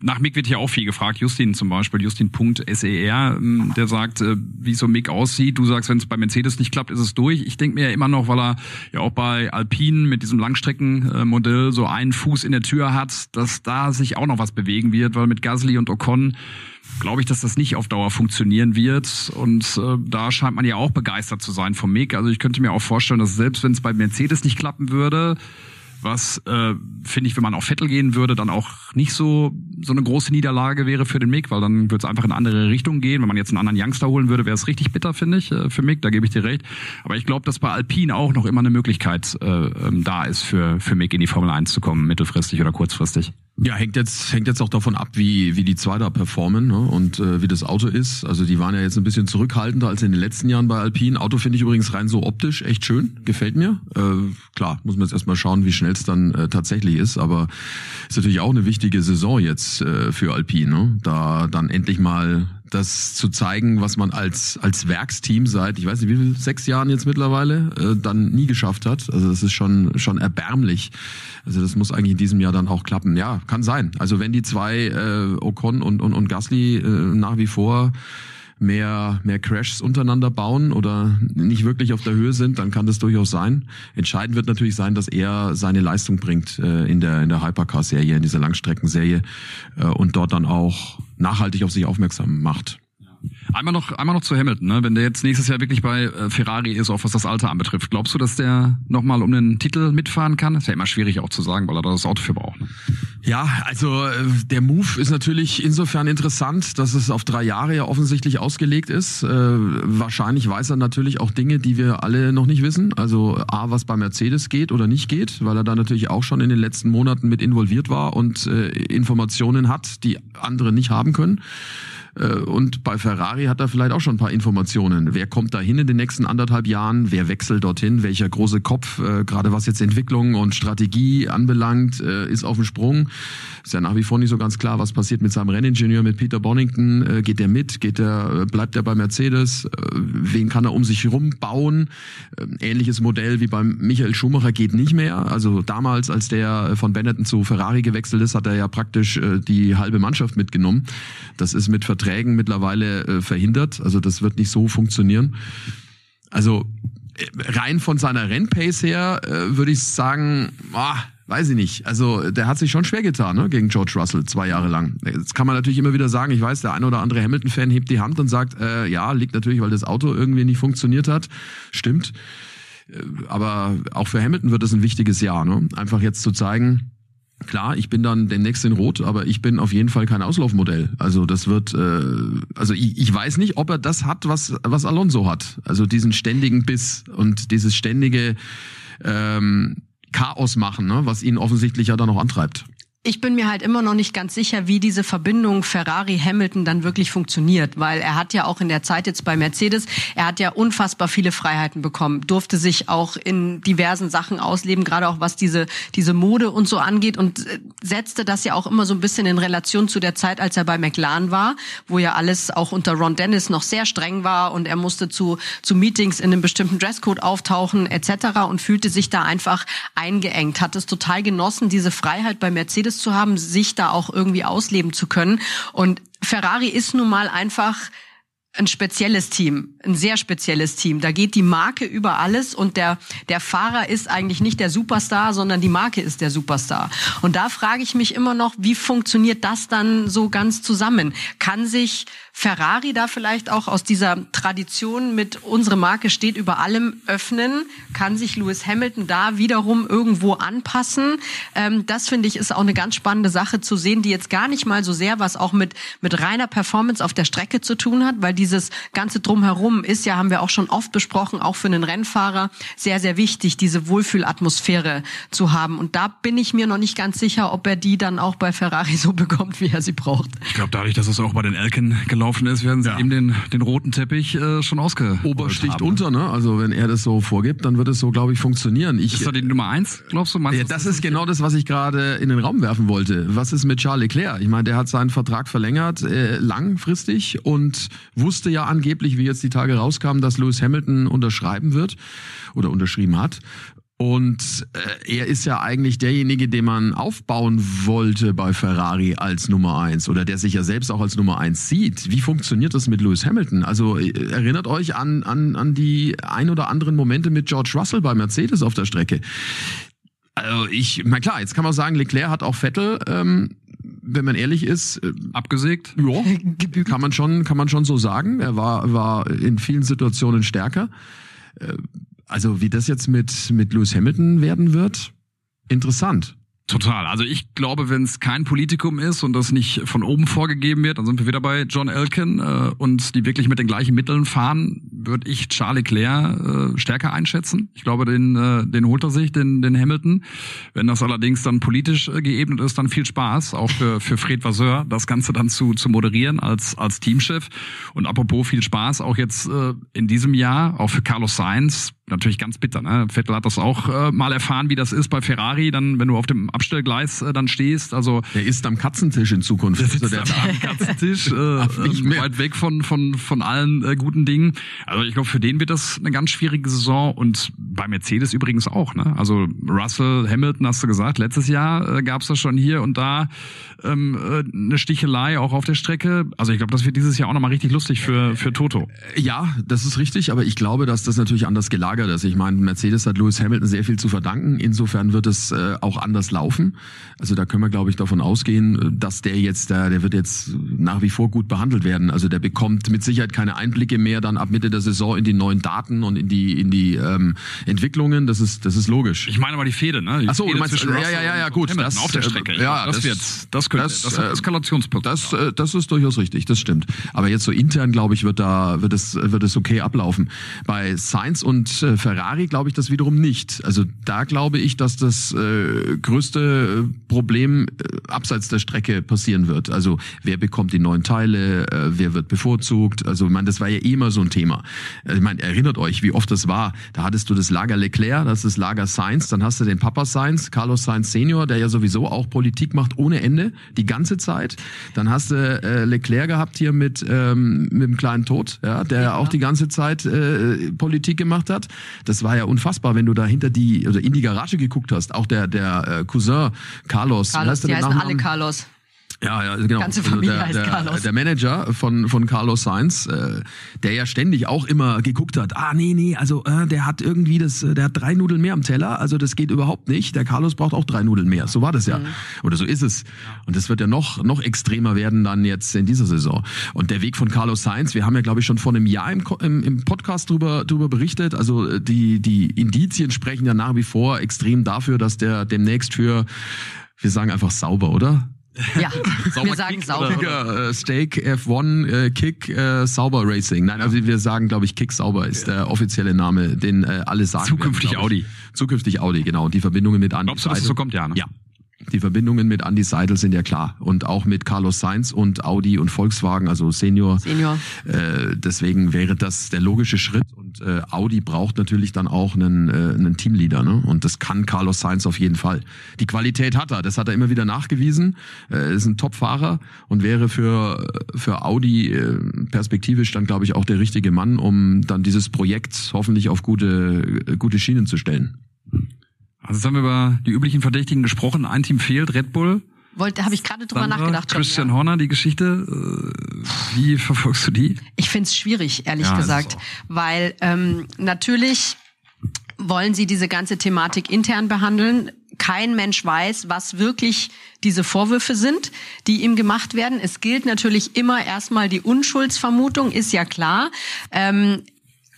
nach Mick wird hier auch viel gefragt. Justin zum Beispiel, Justin.ser, ähm, der sagt, äh, wie so Mick aussieht. Du sagst, wenn es bei Mercedes nicht klappt, ist es durch. Ich denke mir ja immer noch, weil er ja auch bei Alpine mit diesem Langstreckenmodell so einen Fuß in der Tür hat, dass da sich auch noch was bewegen wird, weil mit Gasly und Ocon glaube ich, dass das nicht auf Dauer funktionieren wird. Und äh, da scheint man ja auch begeistert zu sein vom Mick. Also ich könnte mir auch vorstellen, dass selbst wenn es bei Mercedes nicht klappen würde, was äh, finde ich, wenn man auf Vettel gehen würde, dann auch nicht so so eine große Niederlage wäre für den Mick, weil dann würde es einfach in andere Richtung gehen. Wenn man jetzt einen anderen Youngster holen würde, wäre es richtig bitter, finde ich, äh, für Mick. Da gebe ich dir recht. Aber ich glaube, dass bei Alpine auch noch immer eine Möglichkeit äh, ähm, da ist für für Mick in die Formel 1 zu kommen, mittelfristig oder kurzfristig. Ja, hängt jetzt hängt jetzt auch davon ab, wie wie die zwei da performen ne? und äh, wie das Auto ist. Also die waren ja jetzt ein bisschen zurückhaltender als in den letzten Jahren bei Alpine. Auto finde ich übrigens rein so optisch echt schön, gefällt mir. Äh, klar, muss man jetzt erstmal schauen, wie schnell es dann äh, tatsächlich ist, aber ist natürlich auch eine wichtige Saison jetzt äh, für Alpine, ne? da dann endlich mal das zu zeigen, was man als als Werksteam seit ich weiß nicht wie viel sechs Jahren jetzt mittlerweile äh, dann nie geschafft hat. Also das ist schon schon erbärmlich. Also das muss eigentlich in diesem Jahr dann auch klappen. Ja, kann sein. Also wenn die zwei äh, Ocon und und und Gasly äh, nach wie vor mehr, mehr Crashs untereinander bauen oder nicht wirklich auf der Höhe sind, dann kann das durchaus sein. Entscheidend wird natürlich sein, dass er seine Leistung bringt äh, in der, in der Hypercar-Serie, in dieser Langstreckenserie äh, und dort dann auch nachhaltig auf sich aufmerksam macht. Einmal noch, einmal noch zu Hamilton, ne? wenn der jetzt nächstes Jahr wirklich bei äh, Ferrari ist, auch was das Alter anbetrifft. Glaubst du, dass der nochmal um den Titel mitfahren kann? Ist ja immer schwierig auch zu sagen, weil er da das Auto für braucht. Ne? Ja, also äh, der Move ist natürlich insofern interessant, dass es auf drei Jahre ja offensichtlich ausgelegt ist. Äh, wahrscheinlich weiß er natürlich auch Dinge, die wir alle noch nicht wissen. Also A, was bei Mercedes geht oder nicht geht, weil er da natürlich auch schon in den letzten Monaten mit involviert war und äh, Informationen hat, die andere nicht haben können. Äh, und bei Ferrari hat er vielleicht auch schon ein paar Informationen. Wer kommt da hin in den nächsten anderthalb Jahren? Wer wechselt dorthin? Welcher große Kopf, äh, gerade was jetzt Entwicklung und Strategie anbelangt, äh, ist auf dem Sprung? Ist ja nach wie vor nicht so ganz klar, was passiert mit seinem Renningenieur, mit Peter Bonington. Geht der mit? Geht der, bleibt er bei Mercedes? Wen kann er um sich herum bauen? Ähnliches Modell wie beim Michael Schumacher geht nicht mehr. Also damals, als der von Benetton zu Ferrari gewechselt ist, hat er ja praktisch die halbe Mannschaft mitgenommen. Das ist mit Verträgen Verträgen mittlerweile äh, verhindert. Also das wird nicht so funktionieren. Also äh, rein von seiner Rennpace her äh, würde ich sagen, oh, weiß ich nicht. Also der hat sich schon schwer getan ne, gegen George Russell zwei Jahre lang. Jetzt kann man natürlich immer wieder sagen, ich weiß, der ein oder andere Hamilton-Fan hebt die Hand und sagt, äh, ja, liegt natürlich, weil das Auto irgendwie nicht funktioniert hat. Stimmt. Äh, aber auch für Hamilton wird es ein wichtiges Jahr. Ne? Einfach jetzt zu zeigen, Klar, ich bin dann demnächst in Rot, aber ich bin auf jeden Fall kein Auslaufmodell. Also das wird, äh, also ich, ich weiß nicht, ob er das hat, was was Alonso hat. Also diesen ständigen Biss und dieses ständige ähm, Chaos machen, ne, was ihn offensichtlich ja dann noch antreibt ich bin mir halt immer noch nicht ganz sicher, wie diese Verbindung Ferrari-Hamilton dann wirklich funktioniert, weil er hat ja auch in der Zeit jetzt bei Mercedes, er hat ja unfassbar viele Freiheiten bekommen, durfte sich auch in diversen Sachen ausleben, gerade auch was diese, diese Mode und so angeht und äh, setzte das ja auch immer so ein bisschen in Relation zu der Zeit, als er bei McLaren war, wo ja alles auch unter Ron Dennis noch sehr streng war und er musste zu, zu Meetings in einem bestimmten Dresscode auftauchen etc. und fühlte sich da einfach eingeengt, hat es total genossen, diese Freiheit bei Mercedes zu haben, sich da auch irgendwie ausleben zu können. Und Ferrari ist nun mal einfach ein spezielles Team, ein sehr spezielles Team. Da geht die Marke über alles und der, der Fahrer ist eigentlich nicht der Superstar, sondern die Marke ist der Superstar. Und da frage ich mich immer noch, wie funktioniert das dann so ganz zusammen? Kann sich Ferrari da vielleicht auch aus dieser Tradition mit unsere Marke steht über allem öffnen? Kann sich Lewis Hamilton da wiederum irgendwo anpassen? Ähm, das finde ich ist auch eine ganz spannende Sache zu sehen, die jetzt gar nicht mal so sehr was auch mit, mit reiner Performance auf der Strecke zu tun hat, weil dieses ganze Drumherum ist ja, haben wir auch schon oft besprochen, auch für einen Rennfahrer sehr, sehr wichtig, diese Wohlfühlatmosphäre zu haben. Und da bin ich mir noch nicht ganz sicher, ob er die dann auch bei Ferrari so bekommt, wie er sie braucht. Ich glaube, dadurch, dass es auch bei den Elken gelaufen gelaufen ist, werden sie ja. ihm den, den roten Teppich äh, schon ausge. Obersticht haben. unter, ne? Also wenn er das so vorgibt, dann wird es so, glaube ich, funktionieren. Ich, ist da die Nummer eins, glaubst du? Meinst ja, das, das ist genau das, was ich gerade in den Raum werfen wollte. Was ist mit Charles Leclerc? Ich meine, der hat seinen Vertrag verlängert, äh, langfristig und wusste ja angeblich, wie jetzt die Tage rauskamen, dass Lewis Hamilton unterschreiben wird oder unterschrieben hat. Und äh, er ist ja eigentlich derjenige, den man aufbauen wollte bei Ferrari als Nummer eins oder der sich ja selbst auch als Nummer eins sieht. Wie funktioniert das mit Lewis Hamilton? Also äh, erinnert euch an, an, an die ein oder anderen Momente mit George Russell bei Mercedes auf der Strecke. Also ich, na klar, jetzt kann man sagen, Leclerc hat auch Vettel, ähm, wenn man ehrlich ist, äh, abgesägt. Ja, kann man schon, kann man schon so sagen. Er war, war in vielen Situationen stärker. Also wie das jetzt mit, mit Lewis Hamilton werden wird, interessant. Total. Also ich glaube, wenn es kein Politikum ist und das nicht von oben vorgegeben wird, dann sind wir wieder bei John Elkin äh, und die wirklich mit den gleichen Mitteln fahren, würde ich Charles Leclerc äh, stärker einschätzen. Ich glaube, den, äh, den holt er sich, den, den Hamilton. Wenn das allerdings dann politisch äh, geebnet ist, dann viel Spaß, auch für, für Fred Vasseur, das Ganze dann zu, zu moderieren als, als Teamchef. Und apropos viel Spaß, auch jetzt äh, in diesem Jahr, auch für Carlos Sainz, natürlich ganz bitter. Ne? Vettel hat das auch äh, mal erfahren, wie das ist bei Ferrari, dann wenn du auf dem Abstellgleis äh, dann stehst. Also der ist am Katzentisch in Zukunft. Der sitzt also der am Katzentisch, äh, äh, weit weg von von von allen äh, guten Dingen. Also ich glaube, für den wird das eine ganz schwierige Saison und bei Mercedes übrigens auch. Ne? Also Russell, Hamilton, hast du gesagt, letztes Jahr äh, gab es das schon hier und da ähm, äh, eine Stichelei auch auf der Strecke. Also ich glaube, das wird dieses Jahr auch nochmal richtig lustig für für Toto. Ja, das ist richtig, aber ich glaube, dass das natürlich anders gelagert gelagert ist. Ich meine, Mercedes hat Lewis Hamilton sehr viel zu verdanken. Insofern wird es äh, auch anders laufen. Also da können wir, glaube ich, davon ausgehen, dass der jetzt, der, der wird jetzt nach wie vor gut behandelt werden. Also der bekommt mit Sicherheit keine Einblicke mehr dann ab Mitte der Saison in die neuen Daten und in die in die ähm, Entwicklungen. Das ist das ist logisch. Ich meine aber die Fehde, ne? Die Ach so, Fehde du meinst, ja, ja, ja, ja, gut. Das, auf der Strecke. Äh, ja, das, das wird, das könnte, das, das hat Eskalationspunkt. Das, äh, das ist durchaus richtig. Das stimmt. Aber jetzt so intern, glaube ich, wird da wird es wird es okay ablaufen. Bei Sainz und äh, Ferrari glaube glaube ich das wiederum nicht. Also da glaube ich, dass das äh, größte äh, Problem äh, abseits der Strecke passieren wird. Also wer bekommt die neuen Teile, äh, wer wird bevorzugt. Also ich meine, das war ja eh immer so ein Thema. Äh, ich meine, erinnert euch, wie oft das war. Da hattest du das Lager Leclerc, das ist das Lager Sainz, dann hast du den Papa Sainz, Carlos Sainz Senior, der ja sowieso auch Politik macht ohne Ende, die ganze Zeit. Dann hast du äh, Leclerc gehabt hier mit, ähm, mit dem kleinen Tod, ja, der ja. auch die ganze Zeit äh, Politik gemacht hat. Das war ja unfassbar, wenn du da hinter die oder in die Garage geguckt hast. Auch der der äh, Cousin Carlos, Carlos. die heißen alle Carlos. Ja, ja, genau. Ganze Familie also der, heißt Carlos. Der Manager von, von Carlos Sainz, äh, der ja ständig auch immer geguckt hat, ah nee, nee, also äh, der hat irgendwie das, äh, der hat drei Nudeln mehr am Teller, also das geht überhaupt nicht. Der Carlos braucht auch drei Nudeln mehr. So war das ja. Mhm. Oder so ist es. Und das wird ja noch, noch extremer werden dann jetzt in dieser Saison. Und der Weg von Carlos Sainz, wir haben ja, glaube ich, schon vor einem Jahr im, im, im Podcast drüber, drüber berichtet. Also äh, die, die Indizien sprechen ja nach wie vor extrem dafür, dass der demnächst für, wir sagen einfach sauber, oder? Ja, sauber wir sagen Kick sauber. Oder, äh, Steak F1 äh, Kick äh, Sauber Racing. Nein, also wir sagen, glaube ich, Kick Sauber ist der offizielle Name, den äh, alle sagen. Zukünftig werden, Audi. Zukünftig Audi, genau. Und die Verbindungen mit Andy Glaubst du, dass es so kommt? Ja, ne? Ja, die Verbindungen mit Andy Seidel sind ja klar und auch mit Carlos Sainz und Audi und Volkswagen, also Senior. Senior. Äh, deswegen wäre das der logische Schritt und äh, Audi braucht natürlich dann auch einen, äh, einen Teamleader ne? und das kann Carlos Sainz auf jeden Fall. Die Qualität hat er, das hat er immer wieder nachgewiesen. Äh, ist ein Top-Fahrer und wäre für für Audi äh, perspektivisch dann glaube ich auch der richtige Mann, um dann dieses Projekt hoffentlich auf gute gute Schienen zu stellen. Also jetzt haben wir über die üblichen Verdächtigen gesprochen. Ein Team fehlt, Red Bull. Wollte, habe ich gerade drüber Sandra, nachgedacht. Schon, Christian ja. Horner, die Geschichte. äh, Wie verfolgst du die? Ich find's schwierig, ehrlich Ja, gesagt, weil ähm, natürlich wollen sie diese ganze Thematik intern behandeln. Kein Mensch weiß, was wirklich diese Vorwürfe sind, die ihm gemacht werden. Es gilt natürlich immer erstmal die Unschuldsvermutung, ist ja klar. Ähm,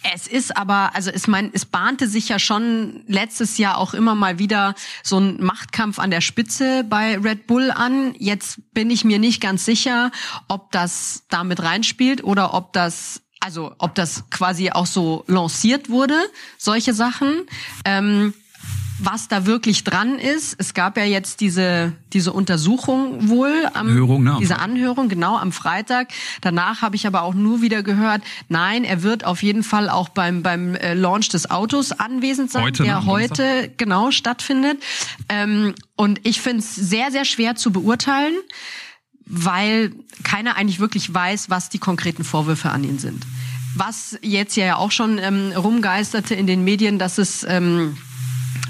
es ist aber, also ich meine, es bahnte sich ja schon letztes Jahr auch immer mal wieder so ein Machtkampf an der Spitze bei Red Bull an. Jetzt bin ich mir nicht ganz sicher, ob das damit reinspielt oder ob das also ob das quasi auch so lanciert wurde, solche Sachen. Ähm, was da wirklich dran ist. Es gab ja jetzt diese diese Untersuchung wohl am Anhörung, ne, diese. Anhörung genau am Freitag. Danach habe ich aber auch nur wieder gehört, nein, er wird auf jeden Fall auch beim beim äh, Launch des Autos anwesend sein, Heute, ne, der am heute genau stattfindet. Ähm, und ich finde es sehr sehr schwer zu beurteilen, weil keiner eigentlich wirklich weiß, was die konkreten Vorwürfe an ihn sind. Was jetzt ja auch schon ähm, rumgeisterte in den Medien, dass es ähm,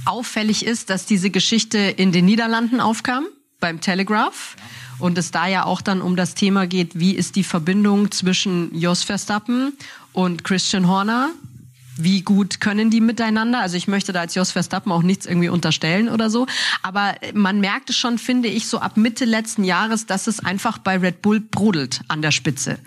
auffällig ist, dass diese Geschichte in den Niederlanden aufkam, beim Telegraph. Und es da ja auch dann um das Thema geht, wie ist die Verbindung zwischen Jos Verstappen und Christian Horner? Wie gut können die miteinander? Also ich möchte da als Jos Verstappen auch nichts irgendwie unterstellen oder so. Aber man merkte schon, finde ich, so ab Mitte letzten Jahres, dass es einfach bei Red Bull brodelt an der Spitze.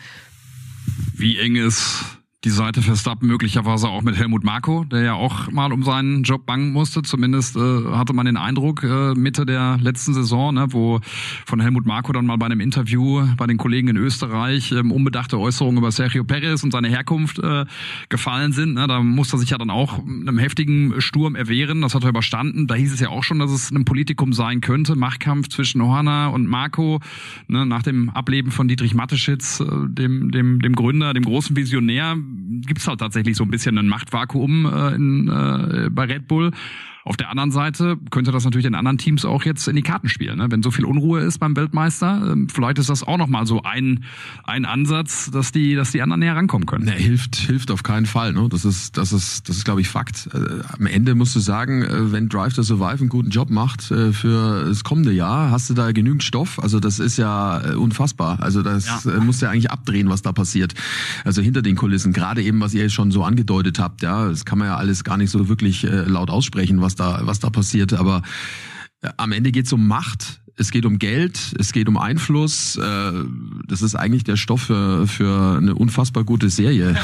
Wie eng ist die Seite Verstappen möglicherweise auch mit Helmut Marko, der ja auch mal um seinen Job bangen musste. Zumindest äh, hatte man den Eindruck äh, Mitte der letzten Saison, ne, wo von Helmut Marko dann mal bei einem Interview bei den Kollegen in Österreich ähm, unbedachte Äußerungen über Sergio Perez und seine Herkunft äh, gefallen sind. Ne. Da musste er sich ja dann auch einem heftigen Sturm erwehren. Das hat er überstanden. Da hieß es ja auch schon, dass es ein Politikum sein könnte. Machtkampf zwischen Horner und Marko ne, nach dem Ableben von Dietrich Mateschitz, äh, dem, dem, dem Gründer, dem großen Visionär gibt's halt tatsächlich so ein bisschen ein Machtvakuum äh, in, äh, bei Red Bull. Auf der anderen Seite könnte das natürlich den anderen Teams auch jetzt in die Karten spielen. Ne? Wenn so viel Unruhe ist beim Weltmeister, ähm, vielleicht ist das auch nochmal so ein, ein Ansatz, dass die, dass die anderen näher rankommen können. Ne, hilft, hilft auf keinen Fall. Ne? Das ist, das ist, das ist, glaube ich, Fakt. Äh, am Ende musst du sagen, äh, wenn Drive to Survive einen guten Job macht äh, für das kommende Jahr, hast du da genügend Stoff. Also das ist ja unfassbar. Also das ja. Musst du ja eigentlich abdrehen, was da passiert. Also hinter den Kulissen, gerade eben, was ihr jetzt schon so angedeutet habt, ja, das kann man ja alles gar nicht so wirklich laut aussprechen, was was da, was da passiert. Aber äh, am Ende geht es um Macht, es geht um Geld, es geht um Einfluss. Äh, das ist eigentlich der Stoff für, für eine unfassbar gute Serie.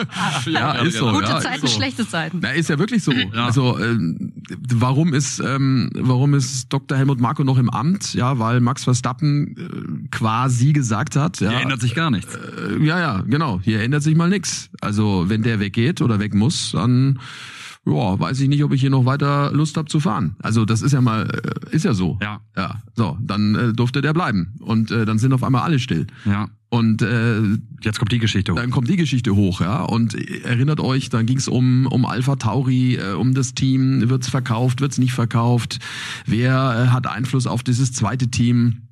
ja, ist so. Gute ja, Zeiten, so. schlechte Zeiten. Na, ist ja wirklich so. Ja. Also äh, warum ist ähm, warum ist Dr. Helmut Marko noch im Amt? Ja, weil Max Verstappen äh, quasi gesagt hat. Ja, hier ändert sich gar nichts. Äh, ja, ja, genau. Hier ändert sich mal nichts. Also wenn der weggeht oder weg muss, dann ja, weiß ich nicht, ob ich hier noch weiter Lust habe zu fahren. Also das ist ja mal, äh, ist ja so. Ja. Ja. So, dann äh, durfte der bleiben. Und äh, dann sind auf einmal alle still. Ja. Und äh, jetzt kommt die Geschichte hoch. Dann kommt die Geschichte hoch, ja. Und erinnert euch, dann ging es um um Alpha Tauri, äh, um das Team, wird's verkauft, wird's nicht verkauft, wer äh, hat Einfluss auf dieses zweite Team?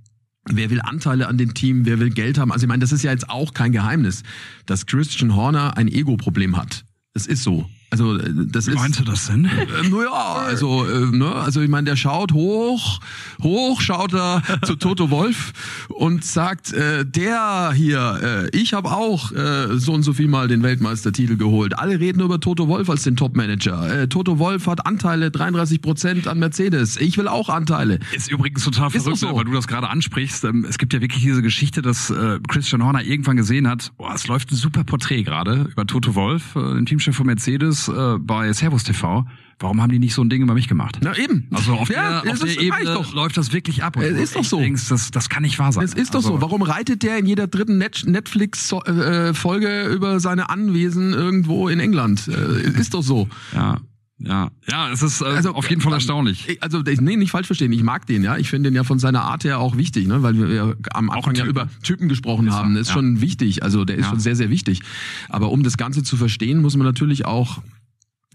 Wer will Anteile an dem Team? Wer will Geld haben? Also ich meine, das ist ja jetzt auch kein Geheimnis, dass Christian Horner ein Ego-Problem hat. Es ist so. Also äh, das Wie ist. Meinst du das denn? Äh, naja, also äh, ne, also ich meine, der schaut hoch, hoch schaut er zu Toto Wolf und sagt, äh, der hier, äh, ich habe auch äh, so und so viel mal den Weltmeistertitel geholt. Alle reden über Toto Wolf als den Topmanager. Äh, Toto Wolf hat Anteile 33 Prozent an Mercedes. Ich will auch Anteile. Ist übrigens total verrückt, so. weil du das gerade ansprichst. Ähm, es gibt ja wirklich diese Geschichte, dass äh, Christian Horner irgendwann gesehen hat, boah, es läuft ein super Porträt gerade über Toto Wolf, äh, den Teamchef von Mercedes äh, bei Servus TV. Warum haben die nicht so ein Ding über mich gemacht? Na eben. Also auf ja, der, auf der Ebene doch. läuft das wirklich ab. Und es ist doch so. Denkst, das, das kann nicht wahr sein. Es ist doch also, so. Warum reitet der in jeder dritten Netflix-Folge äh, über seine Anwesen irgendwo in England? Äh, ist doch so. Ja. Ja, ja, es ist äh, also, auf jeden Fall erstaunlich. Also nee, nicht falsch verstehen. Ich mag den, ja. Ich finde den ja von seiner Art her auch wichtig, ne, weil wir ja am Anfang ja über Typen gesprochen ist haben. Das ist ja. schon wichtig. Also der ist ja. schon sehr, sehr wichtig. Aber um das Ganze zu verstehen, muss man natürlich auch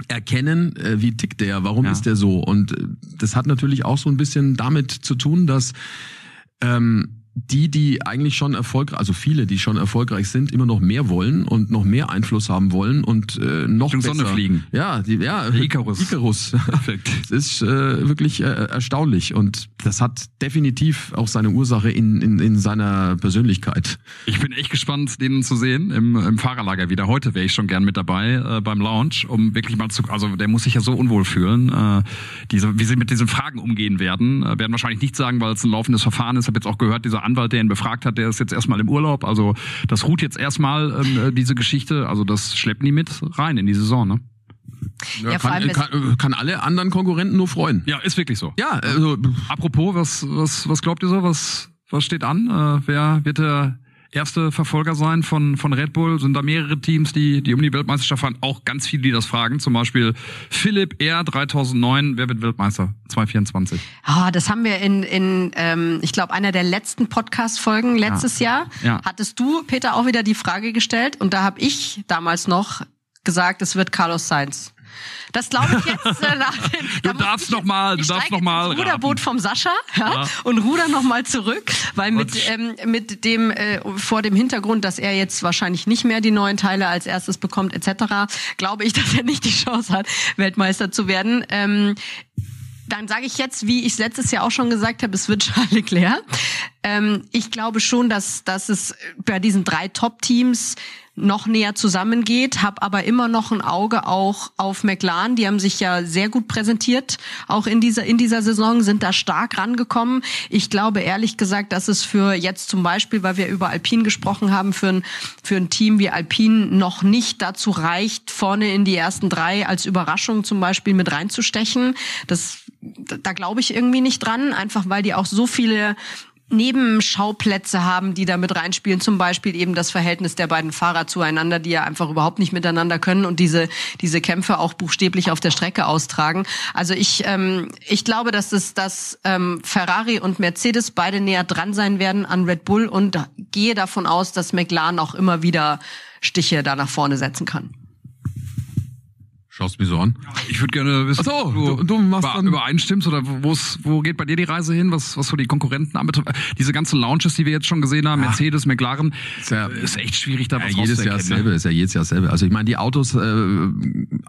erkennen, äh, wie tickt der, warum ist der so. Und äh, das hat natürlich auch so ein bisschen damit zu tun, dass ähm, die, die eigentlich schon erfolgreich, also viele, die schon erfolgreich sind, immer noch mehr wollen und noch mehr Einfluss haben wollen und äh, noch besser. Sonne fliegen. Ja, die, ja, Icarus. Icarus. Perfekt. Das ist äh, wirklich äh, erstaunlich und das hat definitiv auch seine Ursache in, in, in seiner Persönlichkeit. Ich bin echt gespannt, den zu sehen im, im Fahrerlager wieder. Heute wäre ich schon gern mit dabei äh, beim Lounge, um wirklich mal zu, also der muss sich ja so unwohl fühlen, äh, diese, wie sie mit diesen Fragen umgehen werden. Äh, werden wahrscheinlich nicht sagen, weil es ein laufendes Verfahren ist. Ich habe jetzt auch gehört, dieser Anwalt, der ihn befragt hat, der ist jetzt erstmal im Urlaub. Also das ruht jetzt erstmal ähm, äh, diese Geschichte. Also das schleppen die mit rein in die Saison, ne? Ja, ja kann, kann, kann, alle anderen Konkurrenten nur freuen. Ja, ist wirklich so. Ja, also apropos, was was was glaubt ihr so? Was was steht an? Äh, wer wird der erste Verfolger sein von, von Red Bull? Sind da mehrere Teams, die, die um die Weltmeisterschaft fahren? Auch ganz viele, die das fragen. Zum Beispiel Philipp R. 3009. Wer wird Weltmeister? 2024. Ah, das haben wir in, in ähm, ich glaube, einer der letzten Podcast-Folgen letztes ja. Jahr. Ja. Hattest du, Peter, auch wieder die Frage gestellt. Und da habe ich damals noch gesagt, es wird Carlos Sainz. Das glaube ich jetzt äh, nach dem. Du darfst noch mal, du darfst noch mal. Ruderboot vom Sascha ja, ja. und ruder noch mal zurück, weil mit ähm, mit dem äh, vor dem Hintergrund, dass er jetzt wahrscheinlich nicht mehr die neuen Teile als erstes bekommt etc. Glaube ich, dass er nicht die Chance hat, Weltmeister zu werden. Ähm, dann sage ich jetzt, wie ich letztes Jahr auch schon gesagt habe, es wird Charles Leclerc. Ähm, ich glaube schon, dass, dass es bei diesen drei Top-Teams noch näher zusammengeht, habe aber immer noch ein Auge auch auf McLaren. Die haben sich ja sehr gut präsentiert, auch in dieser in dieser Saison sind da stark rangekommen. Ich glaube ehrlich gesagt, dass es für jetzt zum Beispiel, weil wir über Alpine gesprochen haben, für ein für ein Team wie Alpine noch nicht dazu reicht, vorne in die ersten drei als Überraschung zum Beispiel mit reinzustechen. Das da glaube ich irgendwie nicht dran, einfach weil die auch so viele Nebenschauplätze haben, die da mit reinspielen. Zum Beispiel eben das Verhältnis der beiden Fahrer zueinander, die ja einfach überhaupt nicht miteinander können und diese, diese Kämpfe auch buchstäblich auf der Strecke austragen. Also ich, ähm, ich glaube, dass es, dass ähm, Ferrari und Mercedes beide näher dran sein werden an Red Bull und gehe davon aus, dass McLaren auch immer wieder Stiche da nach vorne setzen kann. Schaust mich so an. Ich würde gerne wissen, Ach so, du, du- du machst dann- übereinstimmst oder wo's, wo geht bei dir die Reise hin, was, was so die Konkurrenten anbetrifft. Diese ganzen Launches, die wir jetzt schon gesehen haben, Mercedes, McLaren, Ist ja- ist echt schwierig, da Ja, was jedes Jahr rauszuerkennen, dasselbe, ne? ist ja jedes Jahr dasselbe. Also ich meine, die Autos äh,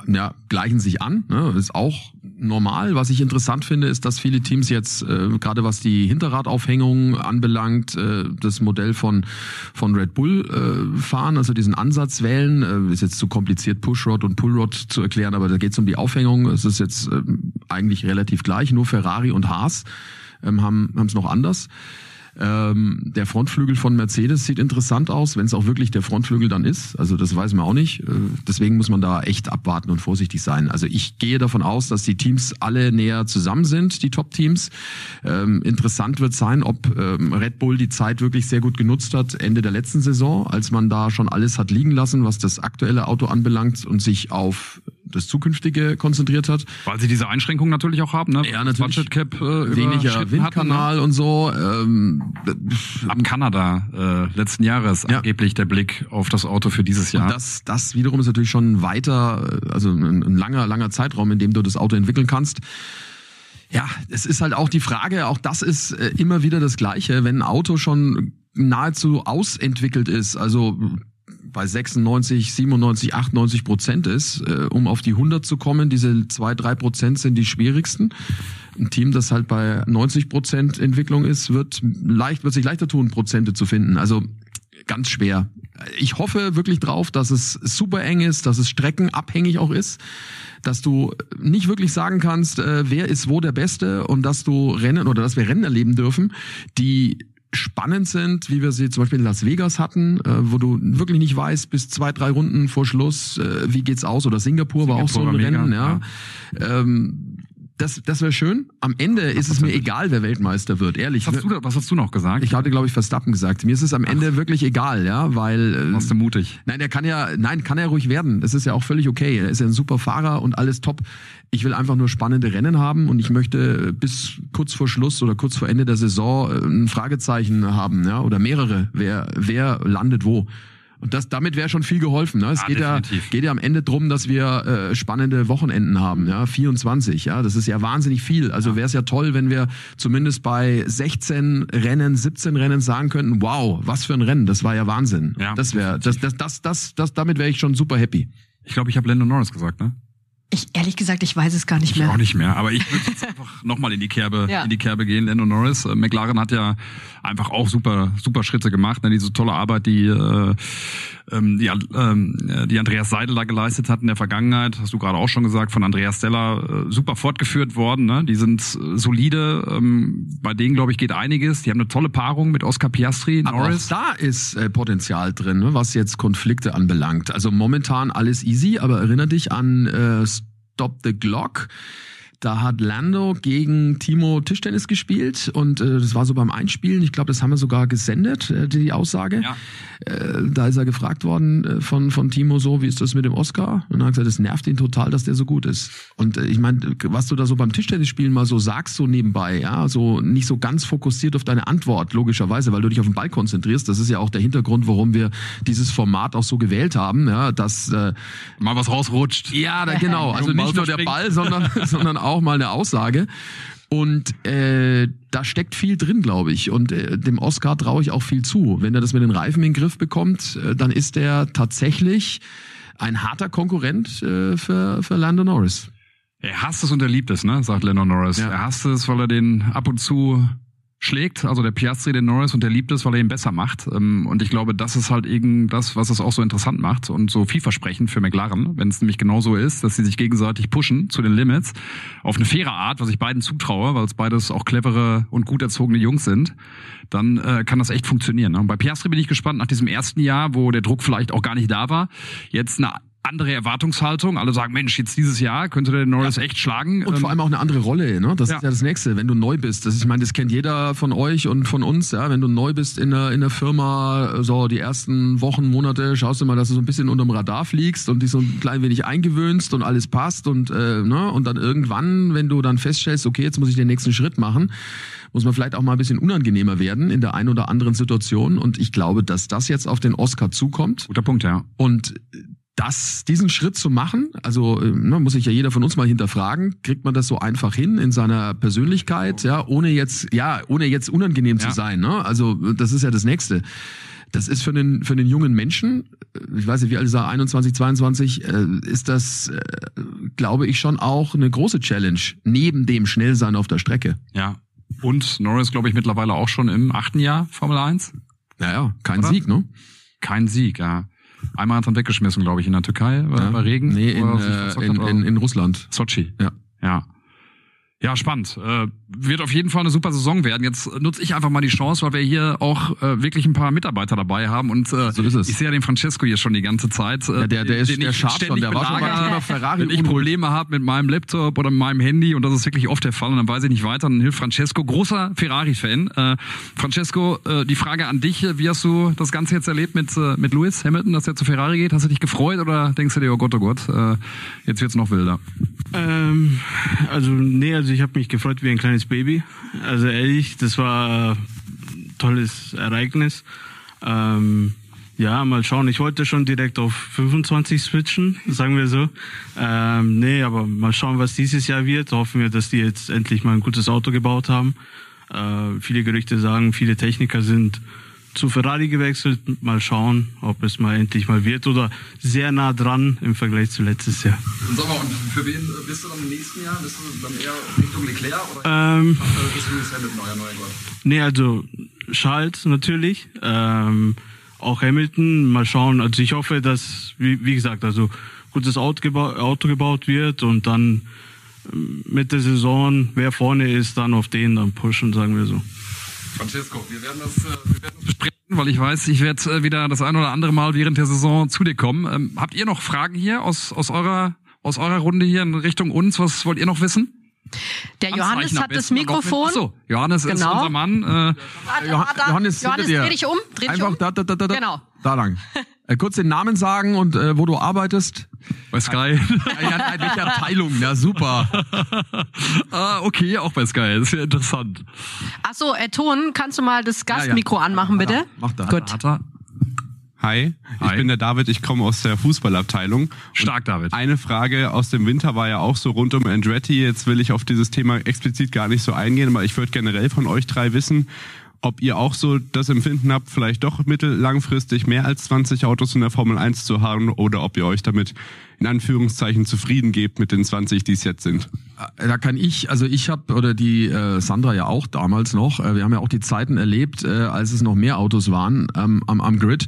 ja, gleichen sich an, ne? ist auch normal. Was ich interessant finde, ist, dass viele Teams jetzt, äh, gerade was die Hinterradaufhängung anbelangt, äh, das Modell von, von Red Bull äh, fahren, also diesen Ansatz wählen. Äh, ist jetzt zu kompliziert, Pushrod und Pullrod zu erklären, aber da geht es um die Aufhängung. Es ist jetzt äh, eigentlich relativ gleich, nur Ferrari und Haas ähm, haben es noch anders. Ähm, der Frontflügel von Mercedes sieht interessant aus, wenn es auch wirklich der Frontflügel dann ist. Also das weiß man auch nicht. Äh, deswegen muss man da echt abwarten und vorsichtig sein. Also ich gehe davon aus, dass die Teams alle näher zusammen sind, die Top-Teams. Ähm, interessant wird sein, ob ähm, Red Bull die Zeit wirklich sehr gut genutzt hat Ende der letzten Saison, als man da schon alles hat liegen lassen, was das aktuelle Auto anbelangt und sich auf das zukünftige konzentriert hat. Weil sie diese Einschränkungen natürlich auch haben, ne? Ja, natürlich. Budget Cap äh, Weniger überschritten Windkanal und so. Ähm, Hatten, ne? Ab Kanada äh, letzten Jahres Ja. angeblich der Blick auf das Auto für dieses Jahr. Und das, das wiederum ist natürlich schon weiter, äh, also ein, ein langer, langer Zeitraum, in dem du das Auto entwickeln kannst. Ja, es ist halt auch die Frage, auch das ist äh, immer wieder das Gleiche, wenn ein Auto schon nahezu ausentwickelt ist, also bei 96, 97, 98 Prozent ist, äh, um auf die 100 zu kommen, diese zwei, drei Prozent sind die schwierigsten. Ein Team, das halt bei 90 Prozent Entwicklung ist, wird leicht, wird sich leichter tun, Prozente zu finden. Also ganz schwer. Ich hoffe wirklich drauf, dass es super eng ist, dass es streckenabhängig auch ist, dass du nicht wirklich sagen kannst, äh, wer ist wo der Beste und dass du Rennen oder dass wir Rennen erleben dürfen, die spannend sind, wie wir sie zum Beispiel in Las Vegas hatten, äh, wo du wirklich nicht weißt, bis zwei, drei Runden vor Schluss, äh, wie geht's aus. Oder Singapur, war auch so ein Singapur war mega, Rennen, ja. Ähm, das, das wäre schön. Am Ende ist es mir egal, wer Weltmeister wird, ehrlich. was, hast du, da- was hast du noch gesagt? Ich hatte, glaube ich, Verstappen gesagt. Mir ist es am Ende wirklich egal, ja, weil. Äh, Warst du mutig? Nein, der kann ja, nein, kann er ruhig werden. Das ist ja auch völlig okay. Er ist ja ein super Fahrer und alles top. Ich will einfach nur spannende Rennen haben und ich möchte bis kurz vor Schluss oder kurz vor Ende der Saison äh, ein Fragezeichen haben, ja, oder mehrere. Wer, wer landet wo? Und das, damit wäre schon viel geholfen. Ne? Es Ja, geht, ja, geht ja am Ende drum, dass wir äh, spannende Wochenenden haben. Ja? 24, ja, das ist ja wahnsinnig viel. Also wäre es ja toll, wenn wir zumindest bei 16 Rennen, 17 Rennen sagen könnten, wow, was für ein Rennen, das war ja Wahnsinn. Ja, das wäre, das, das, das, das, das, damit wäre ich schon super happy. Ich glaube, ich habe Lando Norris gesagt, ne? Ich ehrlich gesagt, ich weiß es gar nicht Ich auch mehr. nicht mehr, aber ich würde jetzt einfach nochmal in die Kerbe, Ja. in die Kerbe gehen. Lando Norris, äh, McLaren hat ja einfach auch super, super Schritte gemacht. Ne? Diese tolle Arbeit, die äh, ähm, die, ähm, die Andreas Seidel da geleistet hat in der Vergangenheit, hast du gerade auch schon gesagt, von Andreas Steller äh, super fortgeführt worden. Ne? Die sind äh, solide. Ähm, bei denen glaube ich geht einiges. Die haben eine tolle Paarung mit Oscar Piastri, Aber Norris. auch da ist äh, Potenzial drin, ne, was jetzt Konflikte anbelangt. Also momentan alles easy, aber erinnere dich an äh, Stop the Glock. Da hat Lando gegen Timo Tischtennis gespielt und äh, das war so beim Einspielen. Ich glaube, das haben wir sogar gesendet, äh, die Aussage. Ja. Äh, da ist er gefragt worden äh, von, von Timo so, wie ist das mit dem Oscar? Und er hat gesagt, es nervt ihn total, dass der so gut ist. Und äh, ich meine, was du da so beim Tischtennisspielen mal so sagst, so nebenbei, ja, so nicht so ganz fokussiert auf deine Antwort, logischerweise, weil du dich auf den Ball konzentrierst. Das ist ja auch der Hintergrund, warum wir dieses Format auch so gewählt haben, ja, dass äh, Mal was rausrutscht. ja, da, genau. Also nicht nur der. Ball, sondern, sondern auch mal eine Aussage. Und äh, da steckt viel drin, glaube ich. Und äh, dem Oscar traue ich auch viel zu. Wenn er das mit den Reifen in den Griff bekommt, äh, dann ist er tatsächlich ein harter Konkurrent äh, für, für Lando Norris. Er hasst es und er liebt es, ne? sagt Lando Norris. Ja. Er hasst es, weil er den ab und zu schlägt. Also der Piastri, den Norris und der liebt es, weil er ihn besser macht. Ähm, und ich glaube, das ist halt irgend das, was es auch so interessant macht und so vielversprechend für McLaren, wenn es nämlich genau so ist, dass sie sich gegenseitig pushen zu den Limits auf eine faire Art, was ich beiden zutraue, weil es beides auch clevere und gut erzogene Jungs sind, dann äh, kann das echt funktionieren. Ne? Und bei Piastri bin ich gespannt nach diesem ersten Jahr, wo der Druck vielleicht auch gar nicht da war, jetzt eine andere Erwartungshaltung. Alle sagen, Mensch, jetzt dieses Jahr könnte der Norris ja. echt schlagen. Und vor ähm, allem auch eine andere Rolle, ne? Das ja. ist ja das Nächste, wenn du neu bist. Das ich meine, das kennt jeder von euch und von uns, ja. Wenn du neu bist in der, in der Firma, so die ersten Wochen, Monate, schaust du mal, dass du so ein bisschen unterm Radar fliegst und dich so ein klein wenig eingewöhnst und alles passt und, äh, ne? Und dann irgendwann, wenn du dann feststellst, okay, jetzt muss ich den nächsten Schritt machen, muss man vielleicht auch mal ein bisschen unangenehmer werden in der einen oder anderen Situation. Und ich glaube, dass das jetzt auf den Oscar zukommt. Guter Punkt, ja. Und das, diesen Schritt zu machen, also ne, muss sich ja jeder von uns mal hinterfragen, kriegt man das so einfach hin in seiner Persönlichkeit, ja, ohne jetzt, ja, ohne jetzt unangenehm ja. zu sein, ne? Also das ist ja das Nächste. Das ist für den für den jungen Menschen, ich weiß nicht, wie alt ist er, 21, 22, äh, ist das, äh, glaube ich, schon auch eine große Challenge neben dem Schnellsein auf der Strecke. Ja. Und Norris, glaube ich, mittlerweile auch schon im achten Jahr Formel 1. Naja, kein Oder? Sieg, ne? Kein Sieg, ja. Einmal hat er weggeschmissen, glaube ich, in der Türkei ja. bei Regen. Nee, in, äh, in, in, in Russland. Sochi. Ja. Ja. Ja, spannend. Äh, wird auf jeden Fall eine super Saison werden. Jetzt nutze ich einfach mal die Chance, weil wir hier auch äh, wirklich ein paar Mitarbeiter dabei haben. Und äh, so ist es. ich sehe ja den Francesco hier schon die ganze Zeit. Äh, ja, der, der ist den der scharf schon. Der war schon mal Ferrari. Wenn ich Probleme habe mit meinem Laptop oder mit meinem Handy, und das ist wirklich oft der Fall, und dann weiß ich nicht weiter, dann hilft Francesco. Großer Ferrari-Fan. Äh, Francesco, äh, die Frage an dich. Wie hast du das Ganze jetzt erlebt mit, äh, mit Lewis Hamilton, dass er zu Ferrari geht? Hast du dich gefreut oder denkst du dir, oh Gott, oh Gott, äh, jetzt wird's noch wilder? Ähm, also, nee, also ich habe mich gefreut wie ein kleines Baby. Also ehrlich, das war ein tolles Ereignis. Ähm, ja, mal schauen. Ich wollte schon direkt auf 25 switchen, sagen wir so. Ähm, nee, aber mal schauen, was dieses Jahr wird. Hoffen wir, dass die jetzt endlich mal ein gutes Auto gebaut haben. Äh, viele Gerüchte sagen, viele Techniker sind zu Ferrari gewechselt. Mal schauen, ob es mal endlich mal wird oder sehr nah dran im Vergleich zu letztes Jahr. Und sag mal, und für wen bist du dann im nächsten Jahr? Bist du dann eher Richtung Leclerc oder ähm, bist du jetzt Hamilton, euer neuer Gott? Nee, also Charles natürlich. Ähm, auch Hamilton, mal schauen. Also ich hoffe, dass, wie, wie gesagt, also gutes Auto, geba Auto gebaut wird und dann ähm, mit der Saison, wer vorne ist, dann auf den dann pushen, sagen wir so. Francesco, wir werden das, äh, wir werden das besprechen, weil ich weiß, ich werde äh, wieder das ein oder andere Mal während der Saison zu dir kommen. Ähm, habt ihr noch Fragen hier aus, aus, eurer, aus eurer Runde hier in Richtung uns? Was wollt ihr noch wissen? Der Johannes hat das Mikrofon. Achso, Johannes genau. ist unser Mann. Äh, Johannes, Johannes dreh dich um. Dreh dich Einfach um. Da, da, da, da, genau. da lang. Äh, kurz den Namen sagen und äh, wo du arbeitest. Bei Sky. Ja, ja, welche Abteilung? Ja, super. ah, okay, auch bei Sky. Das ist ja interessant. Achso, äh, Ton, kannst du mal das Gastmikro ja, ja. anmachen, bitte? Mach da. Gut. Hat er. Hi, Hi, ich bin der David, ich komme aus der Fußballabteilung. Stark, David. Eine Frage aus dem Winter war ja auch so rund um Andretti. Jetzt will ich auf dieses Thema explizit gar nicht so eingehen, aber ich würde generell von euch drei wissen, ob ihr auch so das Empfinden habt, vielleicht doch mittellangfristig mehr als 20 Autos in der Formel 1 zu haben oder ob ihr euch damit in Anführungszeichen zufrieden gebt mit den 20, die es jetzt sind. Äh, da kann ich, also ich habe oder die äh, Sandra ja auch damals noch, äh, wir haben ja auch die Zeiten erlebt, äh, als es noch mehr Autos waren ähm, am, am Grid.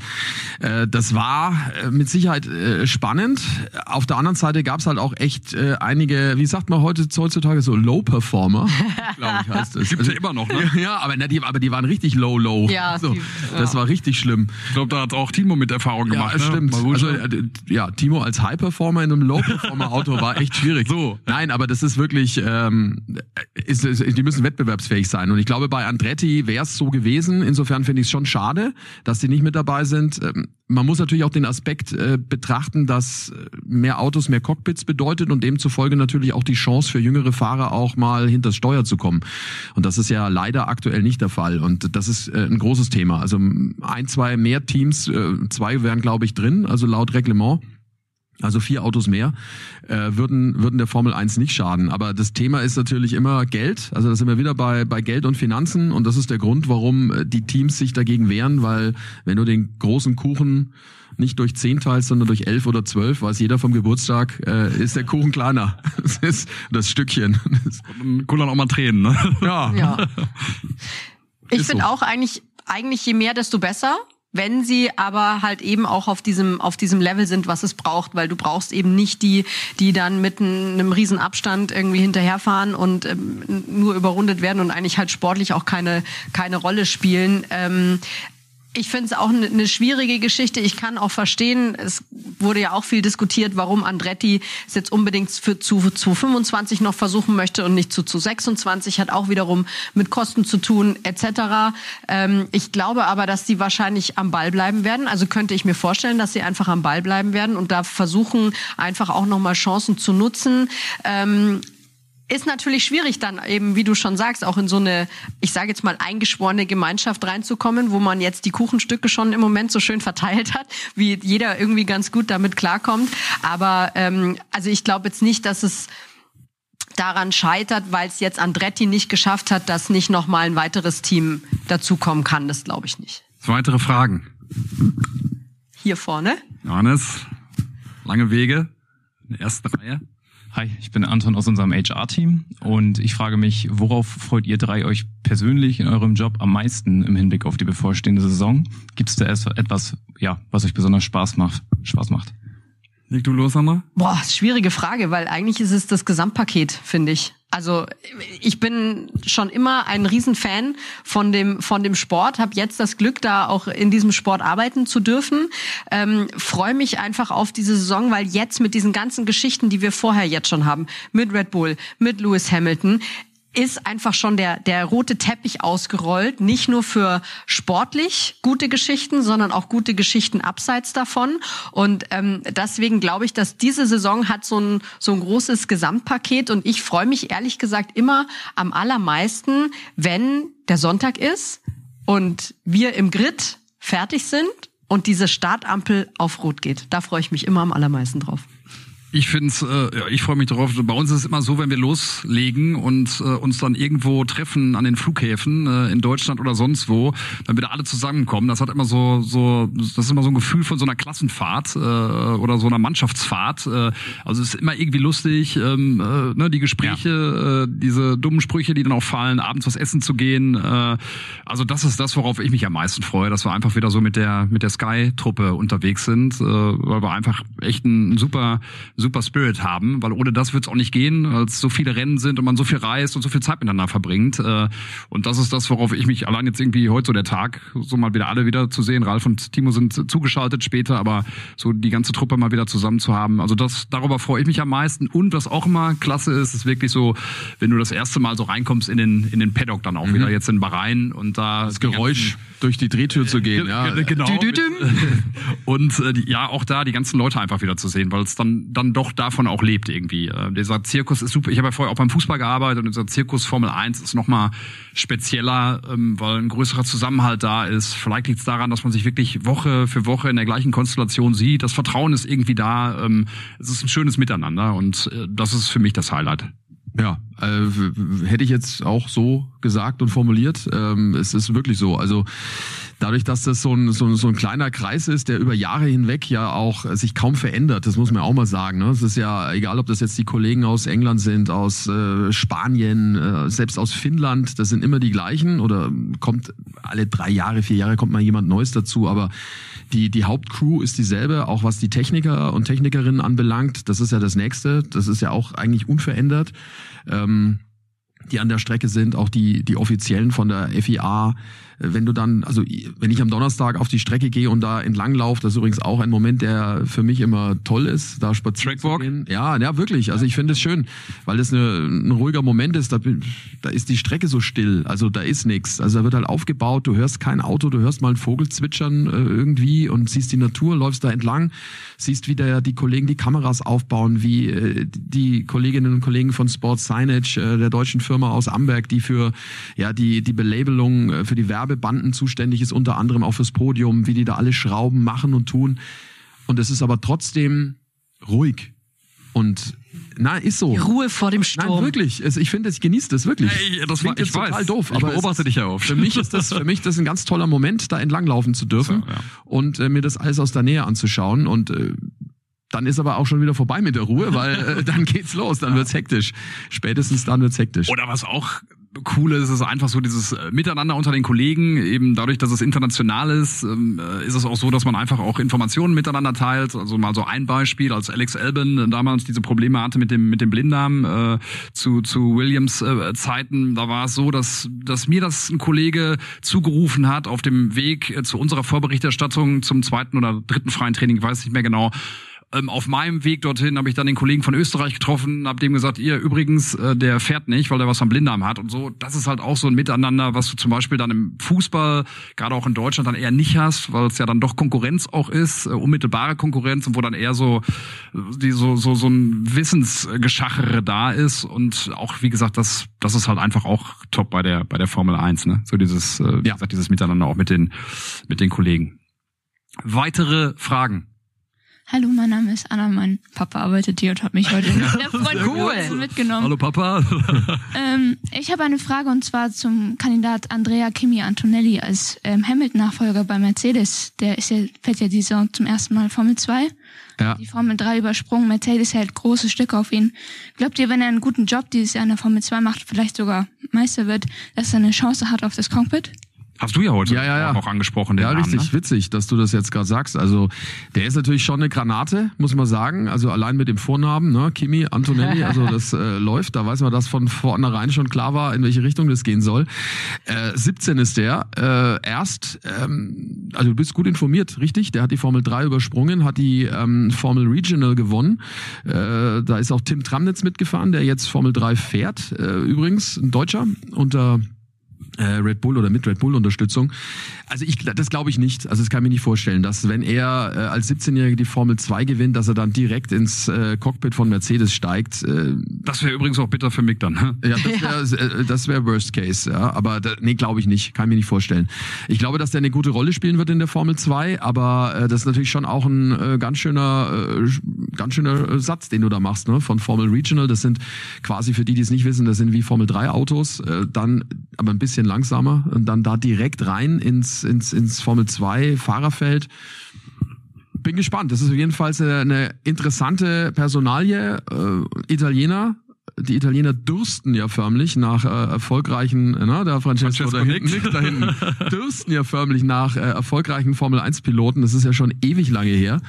Äh, das war äh, mit Sicherheit äh, spannend. Auf der anderen Seite gab es halt auch echt äh, einige, wie sagt man heute heutzutage so Low Performer, glaube ich heißt es. Gibt's also, ja immer noch, ne? Ja, aber, ne, die, aber die waren richtig low low. Ja, so, die, ja. das war richtig schlimm. Ich glaube, da hat auch Timo mit Erfahrung gemacht. Ja, ne? stimmt. Also, äh, ja, Timo als High Performer in einem Low Performer Auto war echt schwierig. So. Nein, aber das ist wirklich ähm, ist, ist, die müssen wettbewerbsfähig sein. Und ich glaube, bei Andretti wäre es so gewesen. Insofern finde ich es schon schade, dass sie nicht mit dabei sind. Ähm, man muss natürlich auch den Aspekt äh, betrachten, dass mehr Autos mehr Cockpits bedeutet und demzufolge natürlich auch die Chance für jüngere Fahrer auch mal hinter das Steuer zu kommen. Und das ist ja leider aktuell nicht der Fall. Und das ist äh, ein großes Thema. Also ein, zwei mehr Teams, äh, zwei wären glaube ich drin, also laut Reglement also vier Autos mehr, äh, würden, würden der Formel 1 nicht schaden. Aber das Thema ist natürlich immer Geld. Also da sind wir wieder bei, bei Geld und Finanzen. Und das ist der Grund, warum äh, die Teams sich dagegen wehren, weil wenn du den großen Kuchen nicht durch zehn teilst, sondern durch elf oder zwölf, weiß jeder vom Geburtstag, äh, ist der Kuchen kleiner. Das ist das Stückchen. Kullern auch mal Tränen, ne? Ja. ja. Ich finde so. auch eigentlich, eigentlich je mehr, desto besser. Wenn sie aber halt eben auch auf diesem, auf diesem Level sind, was es braucht, weil du brauchst eben nicht die, die dann mit einem, riesen Abstand irgendwie hinterherfahren und ähm, nur überrundet werden und eigentlich halt sportlich auch keine, keine Rolle spielen. Ähm, ich finde es auch eine ne schwierige Geschichte. Ich kann auch verstehen, es wurde ja auch viel diskutiert, warum Andretti es jetzt unbedingt für zu, zu 25 noch versuchen möchte und nicht zu, zu 26. Hat auch wiederum mit Kosten zu tun, etc. Ähm, ich glaube aber, dass die wahrscheinlich am Ball bleiben werden. Also könnte ich mir vorstellen, dass sie einfach am Ball bleiben werden und da versuchen, einfach auch nochmal Chancen zu nutzen. Ähm, ist natürlich schwierig dann eben, wie du schon sagst, auch in so eine, ich sage jetzt mal, eingeschworene Gemeinschaft reinzukommen, wo man jetzt die Kuchenstücke schon im Moment so schön verteilt hat, wie jeder irgendwie ganz gut damit klarkommt. Aber ähm, also ich glaube jetzt nicht, dass es daran scheitert, weil es jetzt Andretti nicht geschafft hat, dass nicht noch mal ein weiteres Team dazukommen kann. Das glaube ich nicht. Weitere Fragen. Hier vorne. Johannes, lange Wege in der ersten Reihe. Hi, ich bin Anton aus unserem HR-Team und ich frage mich, worauf freut ihr drei euch persönlich in eurem Job am meisten im Hinblick auf die bevorstehende Saison? Gibt es da etwas, ja, was euch besonders Spaß macht? Spaß macht? Leg du los, Sandra? Boah, schwierige Frage, weil eigentlich ist es das Gesamtpaket, finde ich. Also ich bin schon immer ein Riesenfan von dem von dem Sport, habe jetzt das Glück, da auch in diesem Sport arbeiten zu dürfen. Ähm, Freue mich einfach auf diese Saison, weil jetzt mit diesen ganzen Geschichten, die wir vorher jetzt schon haben, mit Red Bull, mit Lewis Hamilton, ist einfach schon der, der rote Teppich ausgerollt, nicht nur für sportlich gute Geschichten, sondern auch gute Geschichten abseits davon. Und ähm, deswegen glaube ich, dass diese Saison hat so ein, so ein großes Gesamtpaket und ich freue mich ehrlich gesagt immer am allermeisten, wenn der Sonntag ist und wir im Grid fertig sind und diese Startampel auf Rot geht. Da freue ich mich immer am allermeisten drauf. Ich finde äh, ja, ich freue mich darauf. Bei uns ist es immer so, wenn wir loslegen und äh, uns dann irgendwo treffen an den Flughäfen äh, in Deutschland oder sonst wo, dann wieder alle zusammenkommen. Das hat immer so, so, das ist immer so ein Gefühl von so einer Klassenfahrt äh, oder so einer Mannschaftsfahrt. Äh, also es ist immer irgendwie lustig, ähm, äh, ne, die Gespräche, äh, diese dummen Sprüche, die dann auch fallen, abends was essen zu gehen. Äh, also das ist das, worauf ich mich am meisten freue, dass wir einfach wieder so mit der mit der Sky-Truppe unterwegs sind, äh, weil wir einfach echt ein super super Spirit haben, weil ohne das wird es auch nicht gehen, weil es so viele Rennen sind und man so viel reist und so viel Zeit miteinander verbringt. Äh, und das ist das, worauf ich mich allein jetzt irgendwie heute so der Tag, so mal wieder alle wieder zu sehen. Ralf und Timo sind zugeschaltet später, aber so die ganze Truppe mal wieder zusammen zu haben. Also das, darüber freue ich mich am meisten. Und was auch immer klasse ist, ist wirklich so, wenn du das erste Mal so reinkommst in den, in den Paddock dann auch wieder jetzt in Bahrain und da Das Geräusch durch die Drehtür zu gehen, ja. Genau. Und äh, ja, auch da die ganzen Leute einfach wieder zu sehen, weil es dann dann doch davon auch lebt irgendwie. Äh, dieser Zirkus ist super. Ich habe ja vorher auch beim Fußball gearbeitet und dieser Zirkus Formel 1 ist nochmal spezieller, ähm, weil ein größerer Zusammenhalt da ist. Vielleicht liegt es daran, dass man sich wirklich Woche für Woche in der gleichen Konstellation sieht. Das Vertrauen ist irgendwie da. Ähm, es ist ein schönes Miteinander und äh, das ist für mich das Highlight. Ja, äh, hätte ich jetzt auch so gesagt und formuliert. Ähm, es ist wirklich so. Also dadurch, dass das so ein, so, ein- so ein kleiner Kreis ist, der über Jahre hinweg ja auch sich kaum verändert, das muss man auch mal sagen. Ne? Es ist ja egal, ob das jetzt die Kollegen aus England sind, aus äh, Spanien, äh, selbst aus Finnland, das sind immer die gleichen oder kommt alle drei Jahre, vier Jahre kommt mal jemand Neues dazu, aber die, die Hauptcrew ist dieselbe, auch was die Techniker und Technikerinnen anbelangt. Das ist ja das Nächste. Das ist ja auch eigentlich unverändert. Ähm, die an der Strecke sind, auch die, die Offiziellen von der FIA. Wenn du dann, also wenn ich am Donnerstag auf die Strecke gehe und da entlang laufe, das ist übrigens auch ein Moment, der für mich immer toll ist, da spazieren zu Trackwalk? gehen. Ja, ja, wirklich. Also ich finde es schön, weil das eine, ein ruhiger Moment ist. Da, da ist die Strecke so still, also da ist nichts. Also da wird halt aufgebaut, du hörst kein Auto, du hörst mal einen Vogel zwitschern äh, irgendwie und siehst die Natur, läufst da entlang, siehst wie der, die Kollegen die Kameras aufbauen, wie äh, die Kolleginnen und Kollegen von Sports Signage, äh, der deutschen Firma aus Amberg, die für ja die die Belabelung äh, für die Werbebanden zuständig ist, unter anderem auch fürs Podium, wie die da alle schrauben, machen und tun. Und es ist aber trotzdem ruhig. Und na, ist so. Die Ruhe vor dem Nein, Sturm. wirklich. Es- Ich finde, ich genieße das wirklich. Ey, das Klingt war- ich jetzt total weiß. doof, Ich aber es beobachte ist, dich ja oft. Für mich ist das, für mich das ein ganz toller Moment, da entlanglaufen zu dürfen So, ja. und äh, mir das alles aus der Nähe anzuschauen und äh, dann ist aber auch schon wieder vorbei mit der Ruhe, weil äh, dann geht's los, dann wird's hektisch. Spätestens dann wird's hektisch. Oder was auch Coole ist es einfach so dieses äh, Miteinander unter den Kollegen. Eben dadurch, dass es international ist, ähm, äh, ist es auch so, dass man einfach auch Informationen miteinander teilt. Also mal so ein Beispiel, als Alex Albin damals diese Probleme hatte mit dem mit dem Blinddarm äh, zu zu Williams äh, Zeiten, da war es so, dass dass mir das ein Kollege zugerufen hat auf dem Weg äh, zu unserer Vorberichterstattung zum zweiten oder dritten freien Training, ich weiß nicht mehr genau ähm, auf meinem Weg dorthin habe ich dann den Kollegen von Österreich getroffen, habe dem gesagt, ihr übrigens, äh, der fährt nicht, weil der was am Blinddarm hat und so. Das ist halt auch so ein Miteinander, was du zum Beispiel dann im Fußball, gerade auch in Deutschland, dann eher nicht hast, weil es ja dann doch Konkurrenz auch ist, äh, unmittelbare Konkurrenz und wo dann eher so die so so so ein Wissensgeschachere da ist und auch wie gesagt, das das ist halt einfach auch top bei der bei der Formel 1, ne? So dieses äh, wie Ja. gesagt, dieses Miteinander auch mit den mit den Kollegen. Weitere Fragen? Hallo, mein Name ist Anna. Mein Papa arbeitet hier und hat mich heute cool. mitgenommen. Hallo Papa. Ähm, ich habe eine Frage und zwar zum Kandidat Andrea Kimi Antonelli als ähm, Hamilton-Nachfolger bei Mercedes. Der ist ja, fährt ja die Saison zum ersten Mal Formel 2. Ja. Die Formel 3 übersprungen. Mercedes hält große Stücke auf ihn. Glaubt ihr, wenn er einen guten Job dieses Jahr in der Formel 2 macht, vielleicht sogar Meister wird, dass er eine Chance hat auf das Cockpit? Hast du ja heute Ja, ja, ja. auch angesprochen, Ja, Namen, richtig, ne? witzig, dass du das jetzt gerade sagst. Also der ist natürlich schon eine Granate, muss man sagen. Also allein mit dem Vornamen, ne, Kimi Antonelli, also das äh, läuft. Da weiß man, dass von vornherein schon klar war, in welche Richtung das gehen soll. Äh, 17 ist der. Äh, erst, ähm, also du bist gut informiert, richtig? Der hat die Formel 3 übersprungen, hat die ähm, Formel Regional gewonnen. Äh, da ist auch Tim Tramnitz mitgefahren, der jetzt Formel 3 fährt. Äh, übrigens ein Deutscher unter Red Bull oder mit Red Bull Unterstützung. Also ich, das glaube ich nicht. Also das kann ich mir nicht vorstellen, dass wenn er äh, als 17-Jähriger die Formel 2 gewinnt, dass er dann direkt ins äh, Cockpit von Mercedes steigt. Äh, Das wäre übrigens auch bitter für Mick dann. ne? ja, das wäre äh, das wär Worst Case. Ja, aber da, nee, glaube ich nicht. Kann ich mir nicht vorstellen. Ich glaube, dass der eine gute Rolle spielen wird in der Formel 2, aber äh, das ist natürlich schon auch ein äh, ganz schöner, äh, ganz schöner äh, Satz, den du da machst, ne? Von Formel Regional. Das sind quasi für die, die es nicht wissen, das sind wie Formel 3 Autos, äh, dann aber ein bisschen langsamer und dann da direkt rein ins ins ins Formel 2 Fahrerfeld bin gespannt. Das ist auf jeden Fall eine, eine interessante Personalie. Äh, Italiener. Die Italiener dürsten ja förmlich nach äh, erfolgreichen, na, der Francesco, Francesco da hinten, nickt da hinten, dürsten ja förmlich nach äh, erfolgreichen Formel 1 Piloten. Das ist ja schon ewig lange her,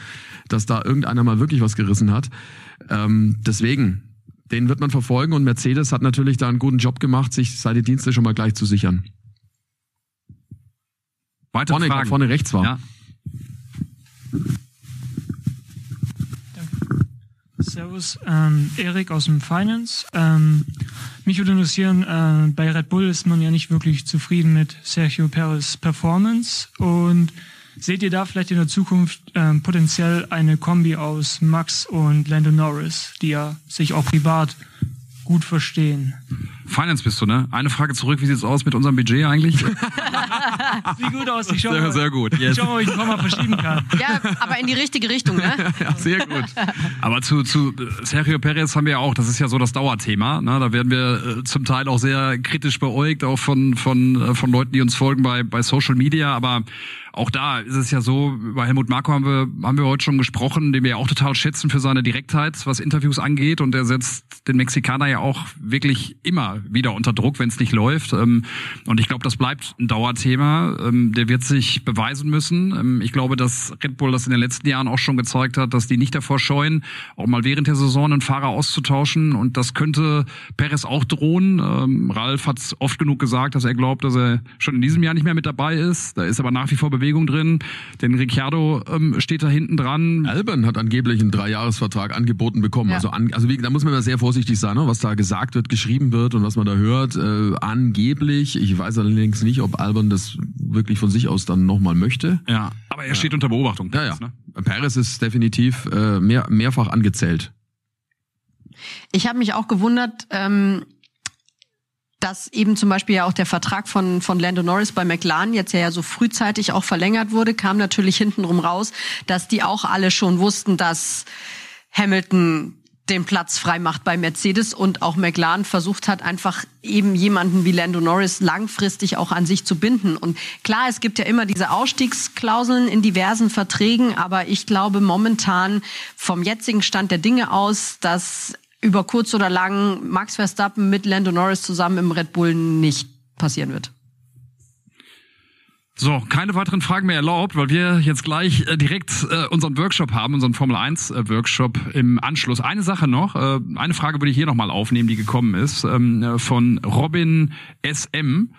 dass da irgendeiner mal wirklich was gerissen hat. Ähm, deswegen, den wird man verfolgen und Mercedes hat natürlich da einen guten Job gemacht, sich seine Dienste schon mal gleich zu sichern. Weitere Vorne, Fragen? vorne rechts war. Ja. Servus, ähm, Erik aus dem Finance. Ähm, mich würde interessieren, äh, bei Red Bull ist man ja nicht wirklich zufrieden mit Sergio Perez Performance und seht ihr da vielleicht in der Zukunft ähm, potenziell eine Kombi aus Max und Lando Norris, die ja sich auch privat gut verstehen? Finance bist du, ne? Eine Frage zurück, wie sieht's aus mit unserem Budget eigentlich? Sieht gut aus, ich schau Sehr, mal, sehr gut. ich Yes. schau mal, ob ich ein paar Mal verschieben kann. Ja, aber in die richtige Richtung, ne? Ja, sehr gut. Aber zu, zu Sergio Perez haben wir ja auch, das ist ja so das Dauerthema. Ne? Da werden wir äh, zum Teil auch sehr kritisch beäugt, auch von, von, äh, von Leuten, die uns folgen bei, bei Social Media. Aber auch da ist es ja so, über Helmut Marko haben wir, haben wir heute schon gesprochen, den wir ja auch total schätzen für seine Direktheit, was Interviews angeht. Und der setzt den Mexikaner ja auch wirklich immer wieder unter Druck, wenn es nicht läuft. Ähm, Und ich glaube, das bleibt ein Dauerthema. Ähm, Der wird sich beweisen müssen. Ähm, Ich glaube, dass Red Bull das in den letzten Jahren auch schon gezeigt hat, dass die nicht davor scheuen, auch mal während der Saison einen Fahrer auszutauschen. Und das könnte Perez auch drohen. Ralf hat oft genug gesagt, dass er glaubt, dass er schon in diesem Jahr nicht mehr mit dabei ist. Da ist aber nach wie vor Bewegung drin. Denn Ricciardo steht da hinten dran. Albern hat angeblich einen Dreijahresvertrag angeboten bekommen. Ja. Also, an, also wie, da muss man immer sehr vorsichtig sein, ne? was da gesagt wird, geschrieben wird und was man da hört. Äh, angeblich, ich weiß allerdings nicht, ob Albern das wirklich von sich aus dann nochmal möchte. Ja, aber er steht unter Beobachtung. Ja, ja. Ne? Perez ist definitiv äh, mehr, mehrfach angezählt. Ich habe mich auch gewundert, ähm, dass eben zum Beispiel ja auch der Vertrag von, von Lando Norris bei McLaren jetzt ja so frühzeitig auch verlängert wurde, kam natürlich hintenrum raus, dass die auch alle schon wussten, dass Hamilton den Platz frei macht bei Mercedes und auch McLaren versucht hat, einfach eben jemanden wie Lando Norris langfristig auch an sich zu binden. Und klar, es gibt ja immer diese Ausstiegsklauseln in diversen Verträgen, aber ich glaube momentan vom jetzigen Stand der Dinge aus, dass über kurz oder lang Max Verstappen mit Lando Norris zusammen im Red Bull nicht passieren wird. So, keine weiteren Fragen mehr erlaubt, weil wir jetzt gleich äh, direkt äh, unseren Workshop haben, unseren Formel 1 äh, Workshop im Anschluss. Eine Sache noch, äh, eine Frage würde ich hier nochmal aufnehmen, die gekommen ist, ähm, äh, von Robin SM.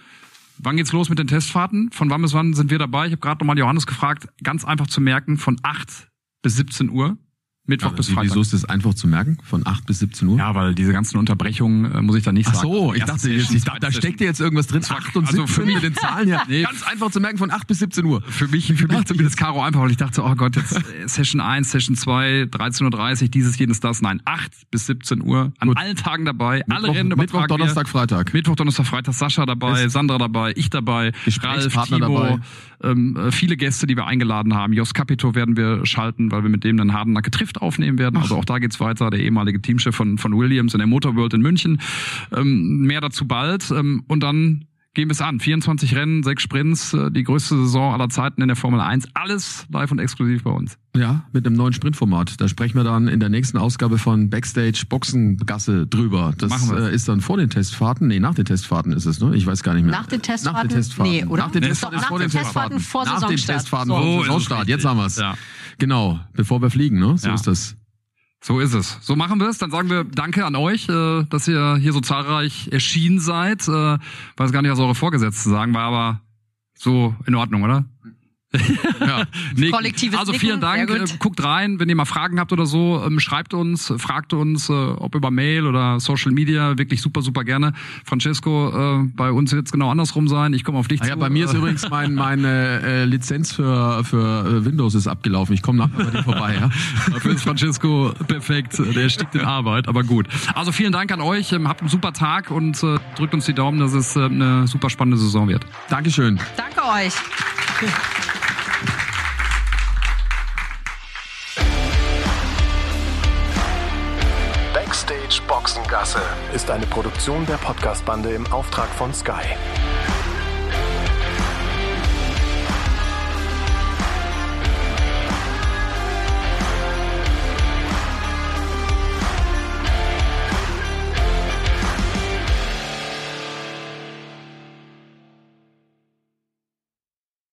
Wann geht's los mit den Testfahrten? Von wann bis wann sind wir dabei? Ich habe gerade nochmal Johannes gefragt, ganz einfach zu merken, von 8 bis 17 Uhr. Mittwoch Aber bis Freitag. Wieso ist das einfach zu merken? Von 8 bis 17 Uhr? Ja, weil diese ganzen Unterbrechungen äh, muss ich da nicht Ach sagen. so, ich dachte, jetzt, ich dachte, da steckt jetzt irgendwas drin. 8 und Also 17 für mich- mit den Zahlen hier. Nee. Ganz einfach zu merken von 8 bis 17 Uhr. Für mich, für mich zumindest Caro einfach, weil ich dachte, oh Gott, jetzt äh, Session 1, Session 2, 13.30 Uhr, dieses, jenes, das. Nein, 8 bis 17 Uhr, an Gut. allen Tagen dabei, alle Mittwoch- Rennen Mittwoch, Donnerstag, wir. Freitag. Mittwoch, Donnerstag, Freitag, Sascha dabei, Ist- Sandra dabei, ich dabei, Ralf, Timo, ähm, äh, viele Gäste, die wir eingeladen haben. Jos Capito werden wir schalten, weil wir mit dem dann Hardenacke trifft aufnehmen werden. Also auch da geht's weiter, der ehemalige Teamchef von, von Williams in der Motorworld in München. Ähm, mehr dazu bald. Ähm, und dann gehen wir es an. 24 Rennen, sechs Sprints, äh, die größte Saison aller Zeiten in der Formel 1. Alles live und exklusiv bei uns. Ja, mit einem neuen Sprintformat. Da sprechen wir dann in der nächsten Ausgabe von Backstage Boxengasse drüber. Das wir. äh, ist dann vor den Testfahrten. Nee, nach den Testfahrten ist es, ne? Ich weiß gar nicht mehr. Nach den Testfahrten? Nach den Testfahrten. Nee, oder? Nach den Nee, Testfahrten doch, ist nach vor den Testfahrten vor Nach den Saisonstart. Testfahrten So. vor es Saisonstart. Jetzt haben wir's. Ja. Genau, bevor wir fliegen, ne? So Ja. ist das. So ist es. So machen wir es. Dann sagen wir Danke an euch, äh, dass ihr hier so zahlreich erschienen seid. Äh, weiß gar nicht, was eure Vorgesetzten sagen, war aber so in Ordnung, oder? Ja. Nicken. Kollektives Also vielen Dank. Äh, Guckt rein, wenn ihr mal Fragen habt oder so, ähm, schreibt uns, äh, fragt uns, äh, ob über Mail oder Social Media. Wirklich super, super gerne. Francesco, äh, bei uns wird es genau andersrum sein. Ich komme auf dich Ah ja, zu. bei mir ist Äh, übrigens mein, meine äh, Lizenz für, für Windows ist abgelaufen. Ich komme nachher bei dir vorbei, ja. Dafür ist Francesco perfekt. Der stickt in Arbeit, aber gut. Also vielen Dank an euch. Ähm, Habt einen super Tag und äh, drückt uns die Daumen, dass es äh, eine super spannende Saison wird. Dankeschön. Danke euch. Boxengasse ist eine Produktion der Podcastbande im Auftrag von Sky.